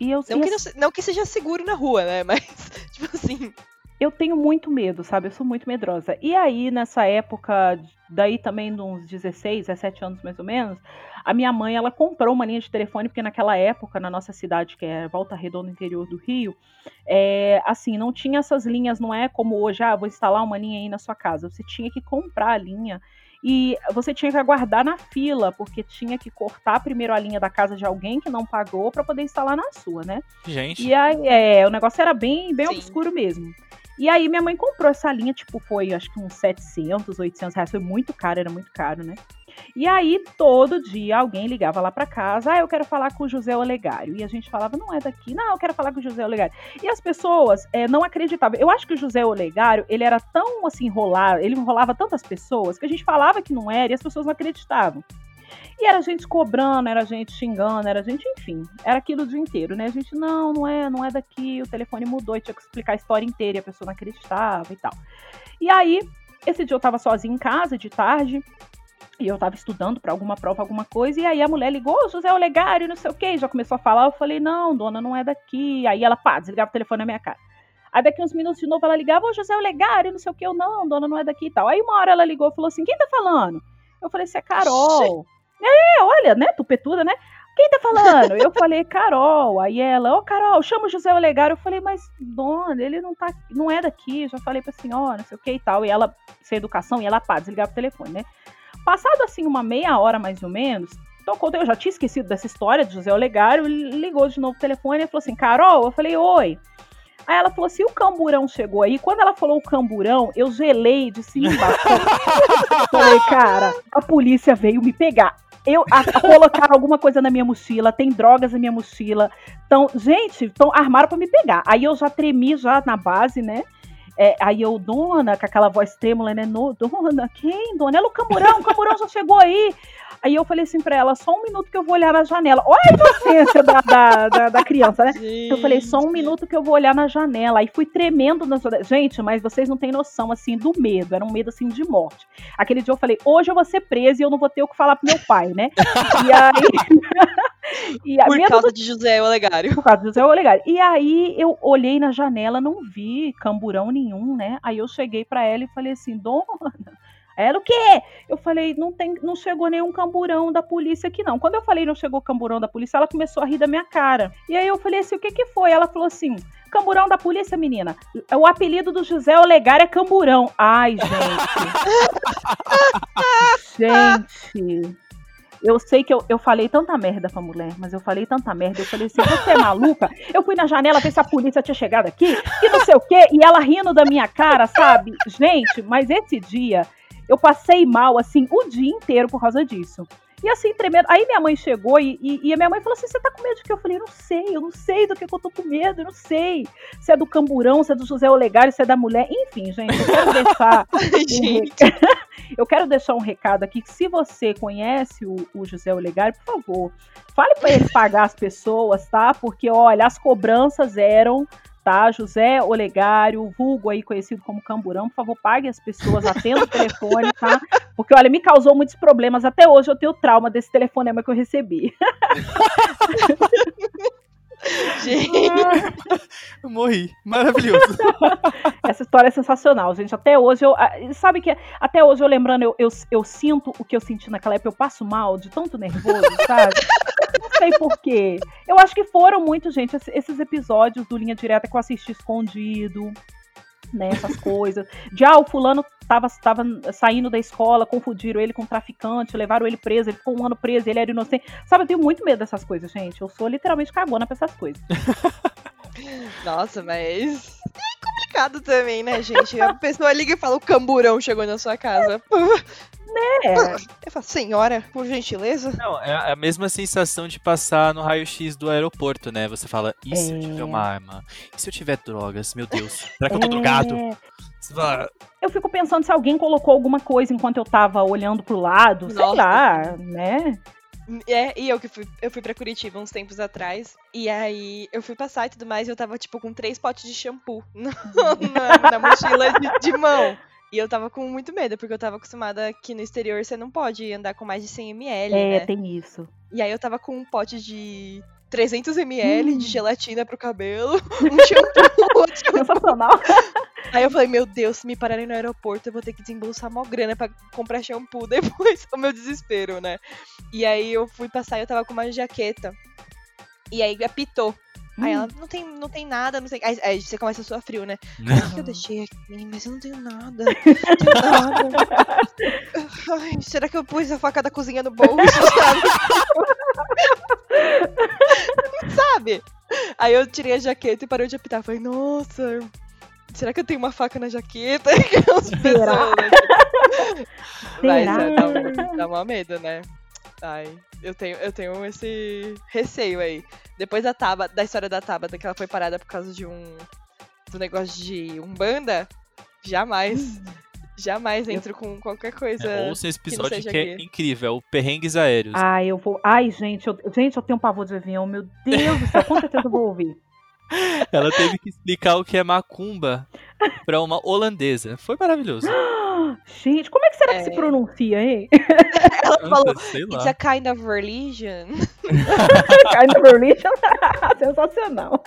Speaker 3: E eu,
Speaker 1: Não
Speaker 3: e
Speaker 1: que, não, não que seja seguro na rua, né? Mas, [laughs] tipo assim,
Speaker 3: eu tenho muito medo, sabe? Eu sou muito medrosa. E aí, nessa época, daí também, de uns 16, 17 anos mais ou menos, a minha mãe, ela comprou uma linha de telefone, porque naquela época, na nossa cidade, que é Volta Redonda, interior do Rio, é, assim, não tinha essas linhas, não é como hoje, ah, vou instalar uma linha aí na sua casa. Você tinha que comprar a linha. E você tinha que aguardar na fila, porque tinha que cortar primeiro a linha da casa de alguém que não pagou para poder instalar na sua, né?
Speaker 2: Gente,
Speaker 3: E aí, é, o negócio era bem, bem
Speaker 1: Sim.
Speaker 3: obscuro mesmo. E aí minha mãe comprou essa linha, tipo, foi acho que uns 700, 800 reais, foi muito caro, era muito caro, né? E aí todo dia alguém ligava lá pra casa, ah, eu quero falar com o José Olegário. E a gente falava, não é daqui, não, eu quero falar com o José Olegário. E as pessoas é, não acreditavam. Eu acho que o José Olegário, ele era tão assim, enrolar, ele enrolava tantas pessoas que a gente falava que não era e as pessoas não acreditavam. E era gente cobrando, era gente xingando, era gente, enfim, era aquilo o dia inteiro, né? A gente, não, não é, não é daqui, o telefone mudou, tinha que explicar a história inteira e a pessoa não acreditava e tal. E aí, esse dia eu tava sozinha em casa, de tarde, e eu tava estudando pra alguma prova, alguma coisa, e aí a mulher ligou, "Ô, José Olegário, não sei o quê, já começou a falar, eu falei, não, dona, não é daqui. Aí ela, pá, desligava o telefone na minha cara. Aí daqui uns minutos de novo ela ligava, ô José Olegário, não sei o que, eu não, dona, não é daqui e tal. Aí uma hora ela ligou e falou assim, quem tá falando? Eu falei, você é Carol. É, olha, né, tupetuda, né? Quem tá falando? Eu falei, Carol. Aí ela, ô Carol, chama o José Olegário. Eu falei, mas dona, ele não tá, não é daqui. Já falei pra senhora, não sei o que e tal. E ela, sem educação, e ela, pá, desligava o telefone, né? Passado assim uma meia hora mais ou menos, tocou, eu já tinha esquecido dessa história de José Olegário, ele ligou de novo o telefone e falou assim, Carol, eu falei, oi. Aí ela falou assim, o camburão chegou aí. Quando ela falou o camburão, eu gelei de cima. [laughs] Falei, cara, a polícia veio me pegar. Eu a, a colocaram alguma coisa na minha mochila, tem drogas na minha mochila. Então, gente, então armaram pra me pegar. Aí eu já tremi já na base, né? É, aí eu, dona, com aquela voz trêmula, né? No, dona, quem, dona? Ela, o Camburão, o Camburão já chegou aí. Aí eu falei assim pra ela, só um minuto que eu vou olhar na janela. Olha a inocência da, da, da, da criança, né?
Speaker 1: Gente.
Speaker 3: Eu falei, só um minuto que eu vou olhar na janela. Aí fui tremendo na janela. Gente, mas vocês não têm noção, assim, do medo. Era um medo, assim, de morte. Aquele dia eu falei, hoje eu vou ser presa e eu não vou ter o que falar pro meu pai, né? E aí... [laughs] e
Speaker 1: Por causa de José Olegário.
Speaker 3: por causa do Zé Olegário. E aí eu olhei na janela, não vi camburão nenhum, né? Aí eu cheguei pra ela e falei assim, dona. Ela o quê? Eu falei, não tem, não chegou nenhum camburão da polícia aqui não. Quando eu falei não chegou camburão da polícia, ela começou a rir da minha cara. E aí eu falei assim, o que que foi? Ela falou assim, camburão da polícia, menina. O apelido do José Olegário é camburão. Ai, gente. [laughs] gente. Eu sei que eu, eu falei tanta merda pra mulher, mas eu falei tanta merda. Eu falei assim: você é maluca? Eu fui na janela ver se a polícia tinha chegado aqui, e não sei o quê, e ela rindo da minha cara, sabe? Gente, mas esse dia eu passei mal, assim, o dia inteiro por causa disso. E assim, tremendo. Aí minha mãe chegou e, e, e a minha mãe falou assim: Você tá com medo de quê? Eu falei: Eu não sei, eu não sei do que, que eu tô com medo, eu não sei. Se é do camburão, se é do José Olegário, se é da mulher. Enfim, gente, eu quero deixar. [laughs] um [laughs] eu quero deixar um recado aqui: que se você conhece o, o José Olegário, por favor, fale pra ele pagar as pessoas, tá? Porque, olha, as cobranças eram. Tá, José Olegário, vulgo aí conhecido como Camburão, por favor, pague as pessoas, atenda o [laughs] telefone, tá? Porque, olha, me causou muitos problemas. Até hoje eu tenho trauma desse telefonema que eu recebi. [laughs] [laughs]
Speaker 1: Gente.
Speaker 2: Eu morri. Maravilhoso. [laughs]
Speaker 3: Essa história é sensacional, gente. Até hoje eu. Sabe que até hoje eu lembrando, eu, eu, eu sinto o que eu senti naquela época, eu passo mal de tanto nervoso, sabe? [laughs] Não sei porquê. Eu acho que foram muito, gente, esse- esses episódios do Linha Direta que eu assisti escondido. Né, essas coisas. De ah, o fulano tava, tava saindo da escola, confundiram ele com um traficante, levaram ele preso, ele ficou um ano preso, ele era inocente. Sabe, eu tenho muito medo dessas coisas, gente. Eu sou literalmente cagona pra essas coisas. [laughs]
Speaker 1: Nossa, mas. É complicado também, né, gente? A pessoa liga e fala: o camburão chegou na sua casa. [laughs]
Speaker 3: É,
Speaker 1: Eu falo, senhora, por gentileza?
Speaker 2: Não, é a mesma sensação de passar no raio-x do aeroporto, né? Você fala, e se eu tiver
Speaker 3: É.
Speaker 2: uma arma? E se eu tiver drogas? Meu Deus, será que eu tô drogado?
Speaker 3: É,
Speaker 2: Você fala,
Speaker 3: Eu fico pensando se alguém colocou alguma coisa enquanto eu tava olhando pro lado, sei
Speaker 1: Nossa.
Speaker 3: lá, né?
Speaker 1: É, e eu que fui, eu fui pra Curitiba uns tempos atrás. E aí eu fui passar e tudo mais. E eu tava, tipo, com três potes de shampoo [laughs] no- na, na mochila de, de mão. E eu tava com muito medo, porque eu tava acostumada que no exterior você não pode andar com mais de 100ml,
Speaker 3: É,
Speaker 1: né?
Speaker 3: tem isso.
Speaker 1: E aí eu tava com um pote de 300ml
Speaker 3: Hum.
Speaker 1: de gelatina pro cabelo, [laughs] um shampoo, [laughs]
Speaker 3: Sensacional.
Speaker 1: Aí eu falei, meu Deus, se me pararem no aeroporto, eu vou ter que desembolsar mó grana pra comprar shampoo [laughs] depois. o meu desespero, né? E aí eu fui passar e eu tava com uma jaqueta. E aí apitou. Aí ela, não tem, não tem nada, não sei. Aí, aí você começa a suar frio, né? O que eu deixei aqui? Mas eu não tenho nada. Não tenho nada. [laughs] Ai, será que eu pus a faca da cozinha no bolso, [laughs] sabe? sabe? Aí eu tirei a jaqueta e parou de apitar. Falei, nossa, será que eu tenho uma faca na jaqueta? [laughs]
Speaker 3: Será?
Speaker 1: né? Mas é, dá, um, dá uma medo, né? Ai, eu tenho, eu tenho esse receio aí. Depois da Taba, da história da Tabata, que ela foi parada por causa de um do negócio de Umbanda, jamais, [laughs] jamais entro com qualquer coisa.
Speaker 2: É, ouça esse
Speaker 1: que não
Speaker 2: episódio que,
Speaker 1: seja
Speaker 2: é
Speaker 1: gay.
Speaker 2: incrível, é o Perrengues Aéreos.
Speaker 3: Ai, eu vou. Ai, gente, eu... gente, eu tenho um pavor de avião. Meu Deus do céu, com certeza eu vou ouvir.
Speaker 2: Ela teve que explicar o que é macumba pra uma holandesa. Foi maravilhoso. [gasps]
Speaker 3: Gente, como é que será que
Speaker 1: É.
Speaker 3: se pronuncia, hein? [laughs]
Speaker 1: Ela falou, it's a kind of religion. [laughs]
Speaker 3: Kind of religion. [laughs] Sensacional.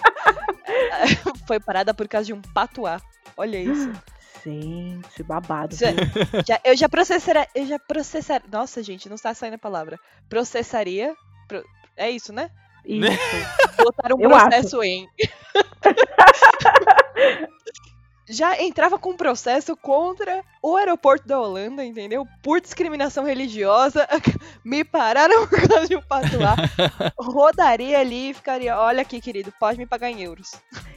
Speaker 1: foi parada por causa de um patuá. Olha isso.
Speaker 3: Gente, babado.
Speaker 1: É-
Speaker 3: viu?
Speaker 1: Já, eu já processaria. Eu já processaria. Nossa, gente, não está saindo a palavra. Processaria. pro- É isso, né?
Speaker 3: Isso. [laughs]
Speaker 1: Botaram um processo em. [laughs] Já entrava com um processo contra o aeroporto da Holanda, entendeu? Por discriminação religiosa. [laughs] Me pararam por causa de um patuá. Rodaria ali e ficaria: olha aqui, querido, pode me pagar em euros.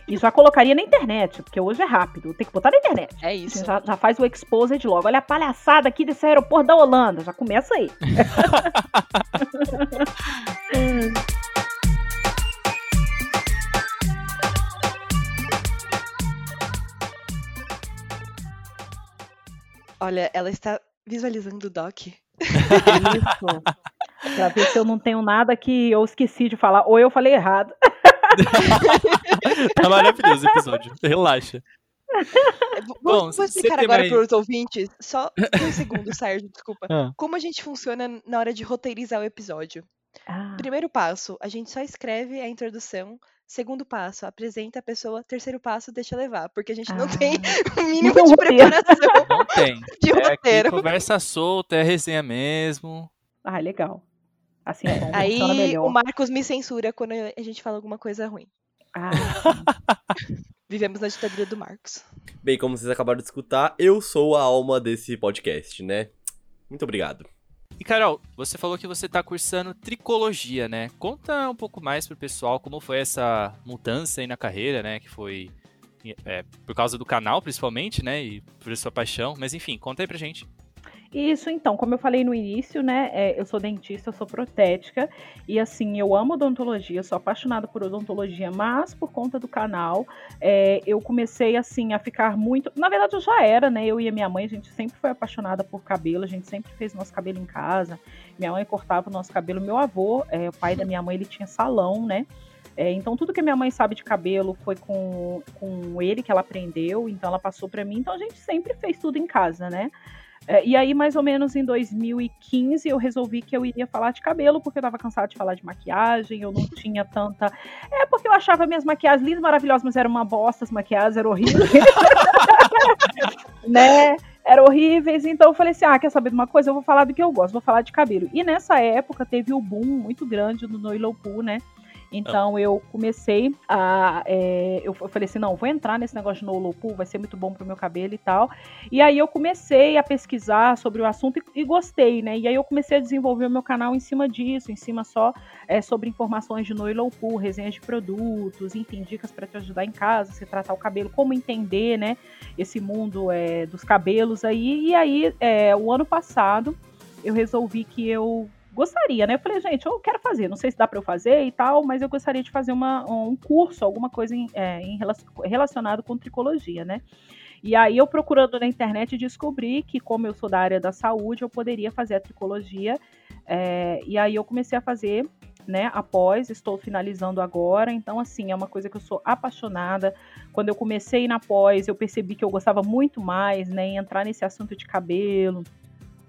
Speaker 3: E já colocaria na internet, porque hoje é rápido. Tem que botar na internet.
Speaker 1: É isso.
Speaker 3: Já, já faz o exposed logo. Olha a palhaçada aqui desse aeroporto da Holanda. Já começa aí.
Speaker 1: Olha, ela está visualizando o Doc.
Speaker 3: Isso. Pra ver se eu não tenho nada que eu esqueci de falar, ou eu falei errado.
Speaker 2: tá maravilhoso o episódio. Relaxa.
Speaker 1: É,
Speaker 2: Bom,
Speaker 1: Vou, explicar agora
Speaker 2: mais-
Speaker 1: para os ouvintes, só um segundo, Sérgio, desculpa.
Speaker 2: Ah.
Speaker 1: Como a gente funciona na hora de roteirizar o episódio?
Speaker 3: Ah,
Speaker 1: Primeiro passo, a gente só escreve a introdução. Segundo passo, apresenta a pessoa. Terceiro passo, deixa levar, porque a gente não tem
Speaker 3: ah. [laughs]
Speaker 1: o mínimo
Speaker 3: tem
Speaker 1: de preparação
Speaker 2: Não tem. [laughs]
Speaker 1: de
Speaker 2: É aqui
Speaker 1: roteiro.
Speaker 2: conversa solta, é resenha mesmo.
Speaker 3: Ah, legal. Assim é bom,
Speaker 1: Aí
Speaker 3: melhor.
Speaker 1: o Marcos me censura quando a gente fala alguma coisa ruim.
Speaker 3: Ah, [laughs]
Speaker 1: Vivemos na ditadura do Marcos.
Speaker 6: Bem, como vocês acabaram de escutar, eu sou a alma desse podcast, né? Muito obrigado.
Speaker 2: E Carol, você falou que você tá cursando tricologia, né? Conta um pouco mais pro pessoal como foi essa mudança aí na carreira, né? Que foi é, por causa do canal, principalmente, né? E por sua paixão. Mas enfim, conta aí pra gente.
Speaker 3: Isso, então, como eu falei no início, né, é, eu sou dentista, eu sou protética, e assim, eu amo odontologia, sou apaixonada por odontologia, mas por conta do canal, é, eu comecei, assim, a ficar muito, na verdade eu já era, né, eu e a minha mãe, a gente sempre foi apaixonada por cabelo, a gente sempre fez nosso cabelo em casa, minha mãe cortava o nosso cabelo, meu avô, é, o pai da minha mãe, ele tinha salão, né, é, então tudo que minha mãe sabe de cabelo foi com, com ele que ela aprendeu, então ela passou para mim, então a gente sempre fez tudo em casa, né, e aí, mais ou menos em 2015, eu resolvi que eu iria falar de cabelo, porque eu tava cansada de falar de maquiagem, eu não tinha tanta. É, porque eu achava minhas maquiagens lindas, maravilhosas, mas eram uma bosta, as maquiagens eram horríveis. [laughs] né? Eram horríveis, então eu falei assim: ah, quer saber de uma coisa? Eu vou falar do que eu gosto, vou falar de cabelo. E nessa época teve o boom muito grande do Noilopu, né? Então eu comecei a. é, eu falei assim: não, vou entrar nesse negócio de Nolopu, vai ser muito bom pro meu cabelo e tal. E aí eu comecei a pesquisar sobre o assunto e, e gostei, né? E aí eu comecei a desenvolver o meu canal em cima disso, em cima só é, sobre informações de Noilopu, resenhas de produtos, enfim, dicas para te ajudar em casa, se tratar o cabelo, como entender, né? Esse mundo é, dos cabelos aí. E aí, é, o ano passado, eu resolvi que eu gostaria, né? Eu falei, gente, eu quero fazer, não sei se dá para eu fazer e tal, mas eu gostaria de fazer uma, um curso, alguma coisa em, é, em relacion- relacionado com tricologia, né? E aí eu procurando na internet descobri que, como eu sou da área da saúde, eu poderia fazer a tricologia. é, e aí eu comecei a fazer, né? Após, estou finalizando agora. Então, assim, é uma coisa que eu sou apaixonada. Quando eu comecei na pós, eu percebi que eu gostava muito mais, né? Em entrar nesse assunto de cabelo,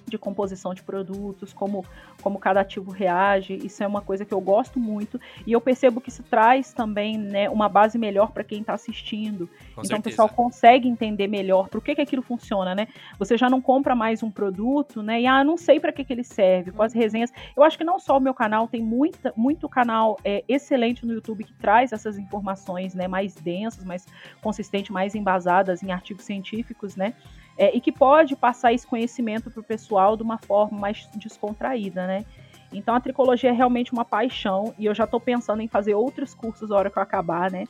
Speaker 3: de composição de produtos, como, como cada ativo reage. Isso é uma coisa que eu gosto muito. E eu percebo que isso traz também né, uma base melhor para quem está assistindo.
Speaker 2: Com
Speaker 3: então o
Speaker 2: certeza.
Speaker 3: pessoal consegue entender melhor por que, que aquilo funciona, né? Você já não compra mais um produto, né? E ah, não sei para que, que ele serve, com as resenhas. Eu acho que não só o meu canal, tem muita, muito canal é, excelente no YouTube que traz essas informações né, mais densas, mais consistentes, mais embasadas em artigos científicos, né? É, e que pode passar esse conhecimento para o pessoal de uma forma mais descontraída, né? Então a tricologia é realmente uma paixão e eu já estou pensando em fazer outros cursos na hora que eu acabar, né?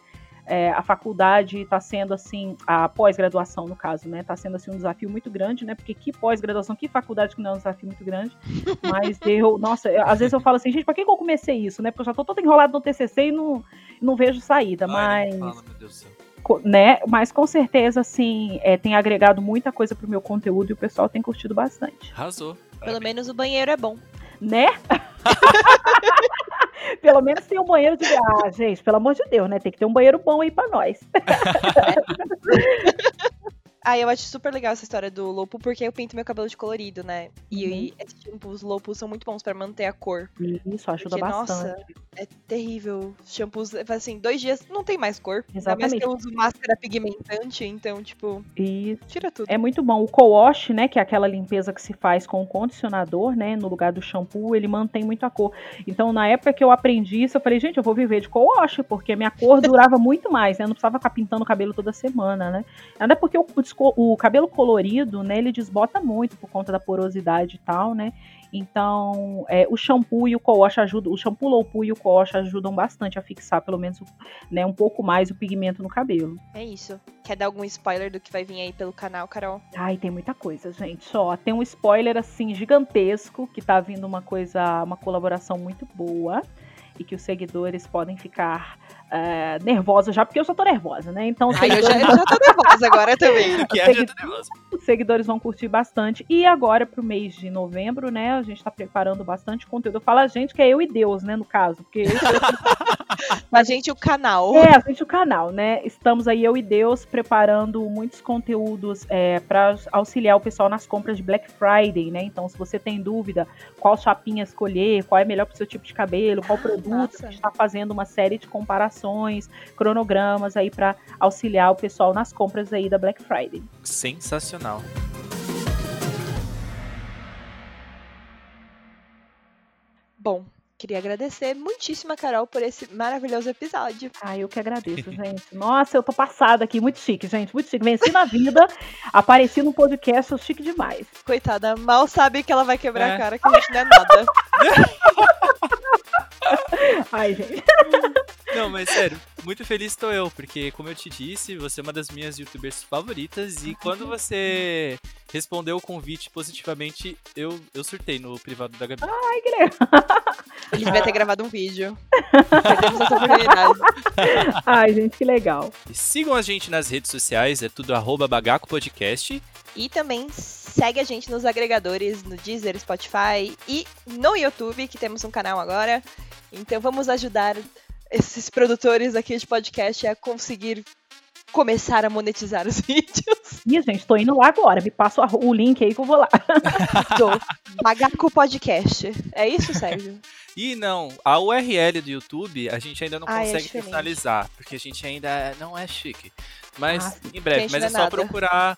Speaker 3: É, a faculdade está sendo assim, a pós-graduação no caso, né? Está sendo assim um desafio muito grande, né? Porque que pós-graduação, que faculdade que não é um desafio muito grande. [laughs] Mas eu, nossa, às vezes eu falo assim, gente, para que, que eu comecei isso, né? Porque eu já estou toda enrolada no TCC e não, não vejo saída.
Speaker 2: Ai,
Speaker 3: mas
Speaker 2: fala, meu Deus do céu.
Speaker 3: Né? Mas com certeza, assim, é, tem agregado muita coisa pro meu conteúdo e o pessoal tem curtido bastante.
Speaker 2: Arrasou.
Speaker 1: Pelo menos o banheiro é bom.
Speaker 3: Né? [laughs] pelo menos tem um banheiro de. Ah, gente, pelo amor de Deus, né? Tem que ter um banheiro bom aí pra nós. [laughs]
Speaker 1: Ah, eu acho super legal essa história do Lopo, porque eu pinto meu cabelo de colorido, né? E,
Speaker 3: Uhum.
Speaker 1: e esses shampoos Lopo são muito bons pra manter a cor.
Speaker 3: Isso ajuda
Speaker 1: Porque, nossa,
Speaker 3: bastante.
Speaker 1: É terrível. Shampoos, assim, dois dias não tem mais cor. Ainda mais
Speaker 3: Exatamente.
Speaker 1: que eu uso máscara pigmentante, então, tipo,
Speaker 3: Isso.
Speaker 1: tira tudo.
Speaker 3: É muito bom. O co-wash, né, que é aquela limpeza que se faz com o condicionador, né, no lugar do shampoo, ele mantém muito a cor. Então, na época que eu aprendi isso, eu falei, gente, eu vou viver de co-wash, porque a minha cor durava muito mais, né? Eu não precisava ficar pintando o cabelo toda semana, né? Até porque o, o cabelo colorido, né, ele desbota muito por conta da porosidade e tal, né? Então, é, o shampoo e o co-wash ajudam, o shampoo low poo e o co-wash ajudam bastante a fixar, pelo menos, né, um pouco mais o pigmento no cabelo.
Speaker 1: É isso. Quer dar algum spoiler do que vai vir aí pelo canal, Carol?
Speaker 3: Ai, tem muita coisa, gente. Ó, tem um spoiler assim gigantesco que tá vindo uma coisa, uma colaboração muito boa e que os seguidores podem ficar eh, nervosos já, porque eu já tô nervosa, né? Então, os
Speaker 1: Ai, eu já,
Speaker 3: seguidores,
Speaker 1: eu já tô nervosa agora [laughs] também. [laughs]
Speaker 2: Que é, já tô nervoso.
Speaker 3: os seguidores vão curtir bastante. E agora, pro mês de novembro, né? A gente tá preparando bastante conteúdo. Eu falo a gente, que é eu e Deus, né? No caso. Porque eu [laughs]
Speaker 1: A gente, o canal.
Speaker 3: É, a gente o canal, né? Estamos aí, eu e Deus, preparando muitos conteúdos é, para auxiliar o pessoal nas compras de Black Friday, né? Então, se você tem dúvida qual chapinha escolher, qual é melhor para o seu tipo de cabelo, qual produto, a gente está fazendo uma série de comparações, cronogramas aí para auxiliar o pessoal nas compras aí da Black Friday.
Speaker 2: Sensacional.
Speaker 1: Bom, queria agradecer muitíssimo a Carol por esse maravilhoso episódio.
Speaker 3: Ah, eu que agradeço, gente. Nossa, eu tô passada aqui, muito chique, gente, muito chique. Venci na vida, [laughs] apareci no podcast, sou chique demais.
Speaker 1: Coitada, mal sabe que ela vai quebrar
Speaker 2: É.
Speaker 1: a cara, que a gente não é nada. [laughs]
Speaker 3: Ai, gente. [laughs]
Speaker 2: Não, mas sério, muito feliz estou eu, porque como eu te disse, você é uma das minhas youtubers favoritas e quando você respondeu o convite positivamente, eu, eu surtei no privado da Gabi.
Speaker 3: Ai, que legal.
Speaker 1: Ele devia ter gravado um vídeo. [laughs] Perdemos essa oportunidade.
Speaker 3: Ai, gente, que legal.
Speaker 2: E sigam a gente nas redes sociais, é tudo arroba Bagaco Podcast.
Speaker 1: E também segue a gente nos agregadores, no Deezer, Spotify e no YouTube, que temos um canal agora. Então vamos ajudar esses produtores aqui de podcast a conseguir começar a monetizar os [laughs] vídeos
Speaker 3: Ih, gente, tô indo lá agora. Me passa o o link aí que eu vou lá. [laughs]
Speaker 1: do Bagaco Podcast. É isso, Sérgio? [laughs]
Speaker 2: E não, a URL do YouTube a gente ainda não
Speaker 1: Ah, é
Speaker 2: consegue personalizar, porque a gente ainda não é chique. Mas
Speaker 3: Ah,
Speaker 2: em breve, mas é
Speaker 1: é
Speaker 2: só
Speaker 1: nada.
Speaker 2: procurar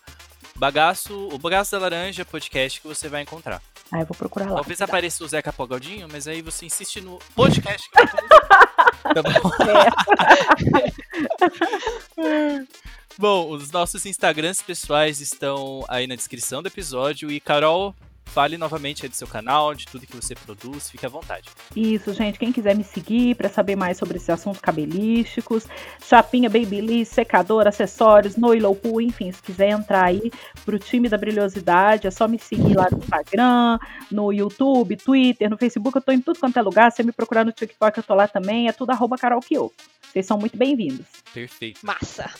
Speaker 2: Bagaço, o Bagaço da Laranja podcast que você vai encontrar.
Speaker 3: Ah, eu vou procurar lá.
Speaker 2: Talvez apareça o Zeca Pagodinho, mas aí você insiste no podcast que eu [laughs] Tá bom? [laughs] Bom, os nossos Instagrams pessoais estão aí na descrição do episódio. E Carol, fale novamente aí do seu canal, de tudo que você produz, fique à vontade.
Speaker 3: Isso, gente. Quem quiser me seguir para saber mais sobre esses assuntos cabelísticos, chapinha, babyliss, secador, acessórios, no Willow Pool, enfim, se quiser entrar aí pro time da brilhosidade, é só me seguir lá no Instagram, no YouTube, Twitter, no Facebook, eu tô em tudo quanto é lugar. Se você me procurar no TikTok, eu tô lá também. É tudo arroba Carol Kiyoko. Vocês são muito bem-vindos.
Speaker 2: Perfeito.
Speaker 1: Massa!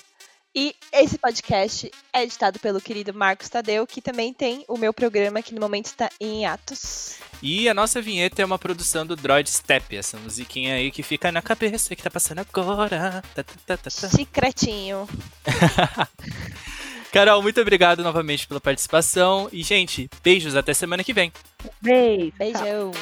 Speaker 1: E esse podcast é editado pelo querido Marcos Tadeu, que também tem o meu programa que no momento está em atos.
Speaker 2: E a nossa vinheta é uma produção do Droid Step, essa musiquinha aí que fica na cabeça que tá passando agora. Tá, tá, tá.
Speaker 1: Secretinho. [laughs]
Speaker 2: Carol, muito obrigado novamente pela participação. E, gente, beijos até semana que vem.
Speaker 3: Beijo. tchau.
Speaker 1: Beijão.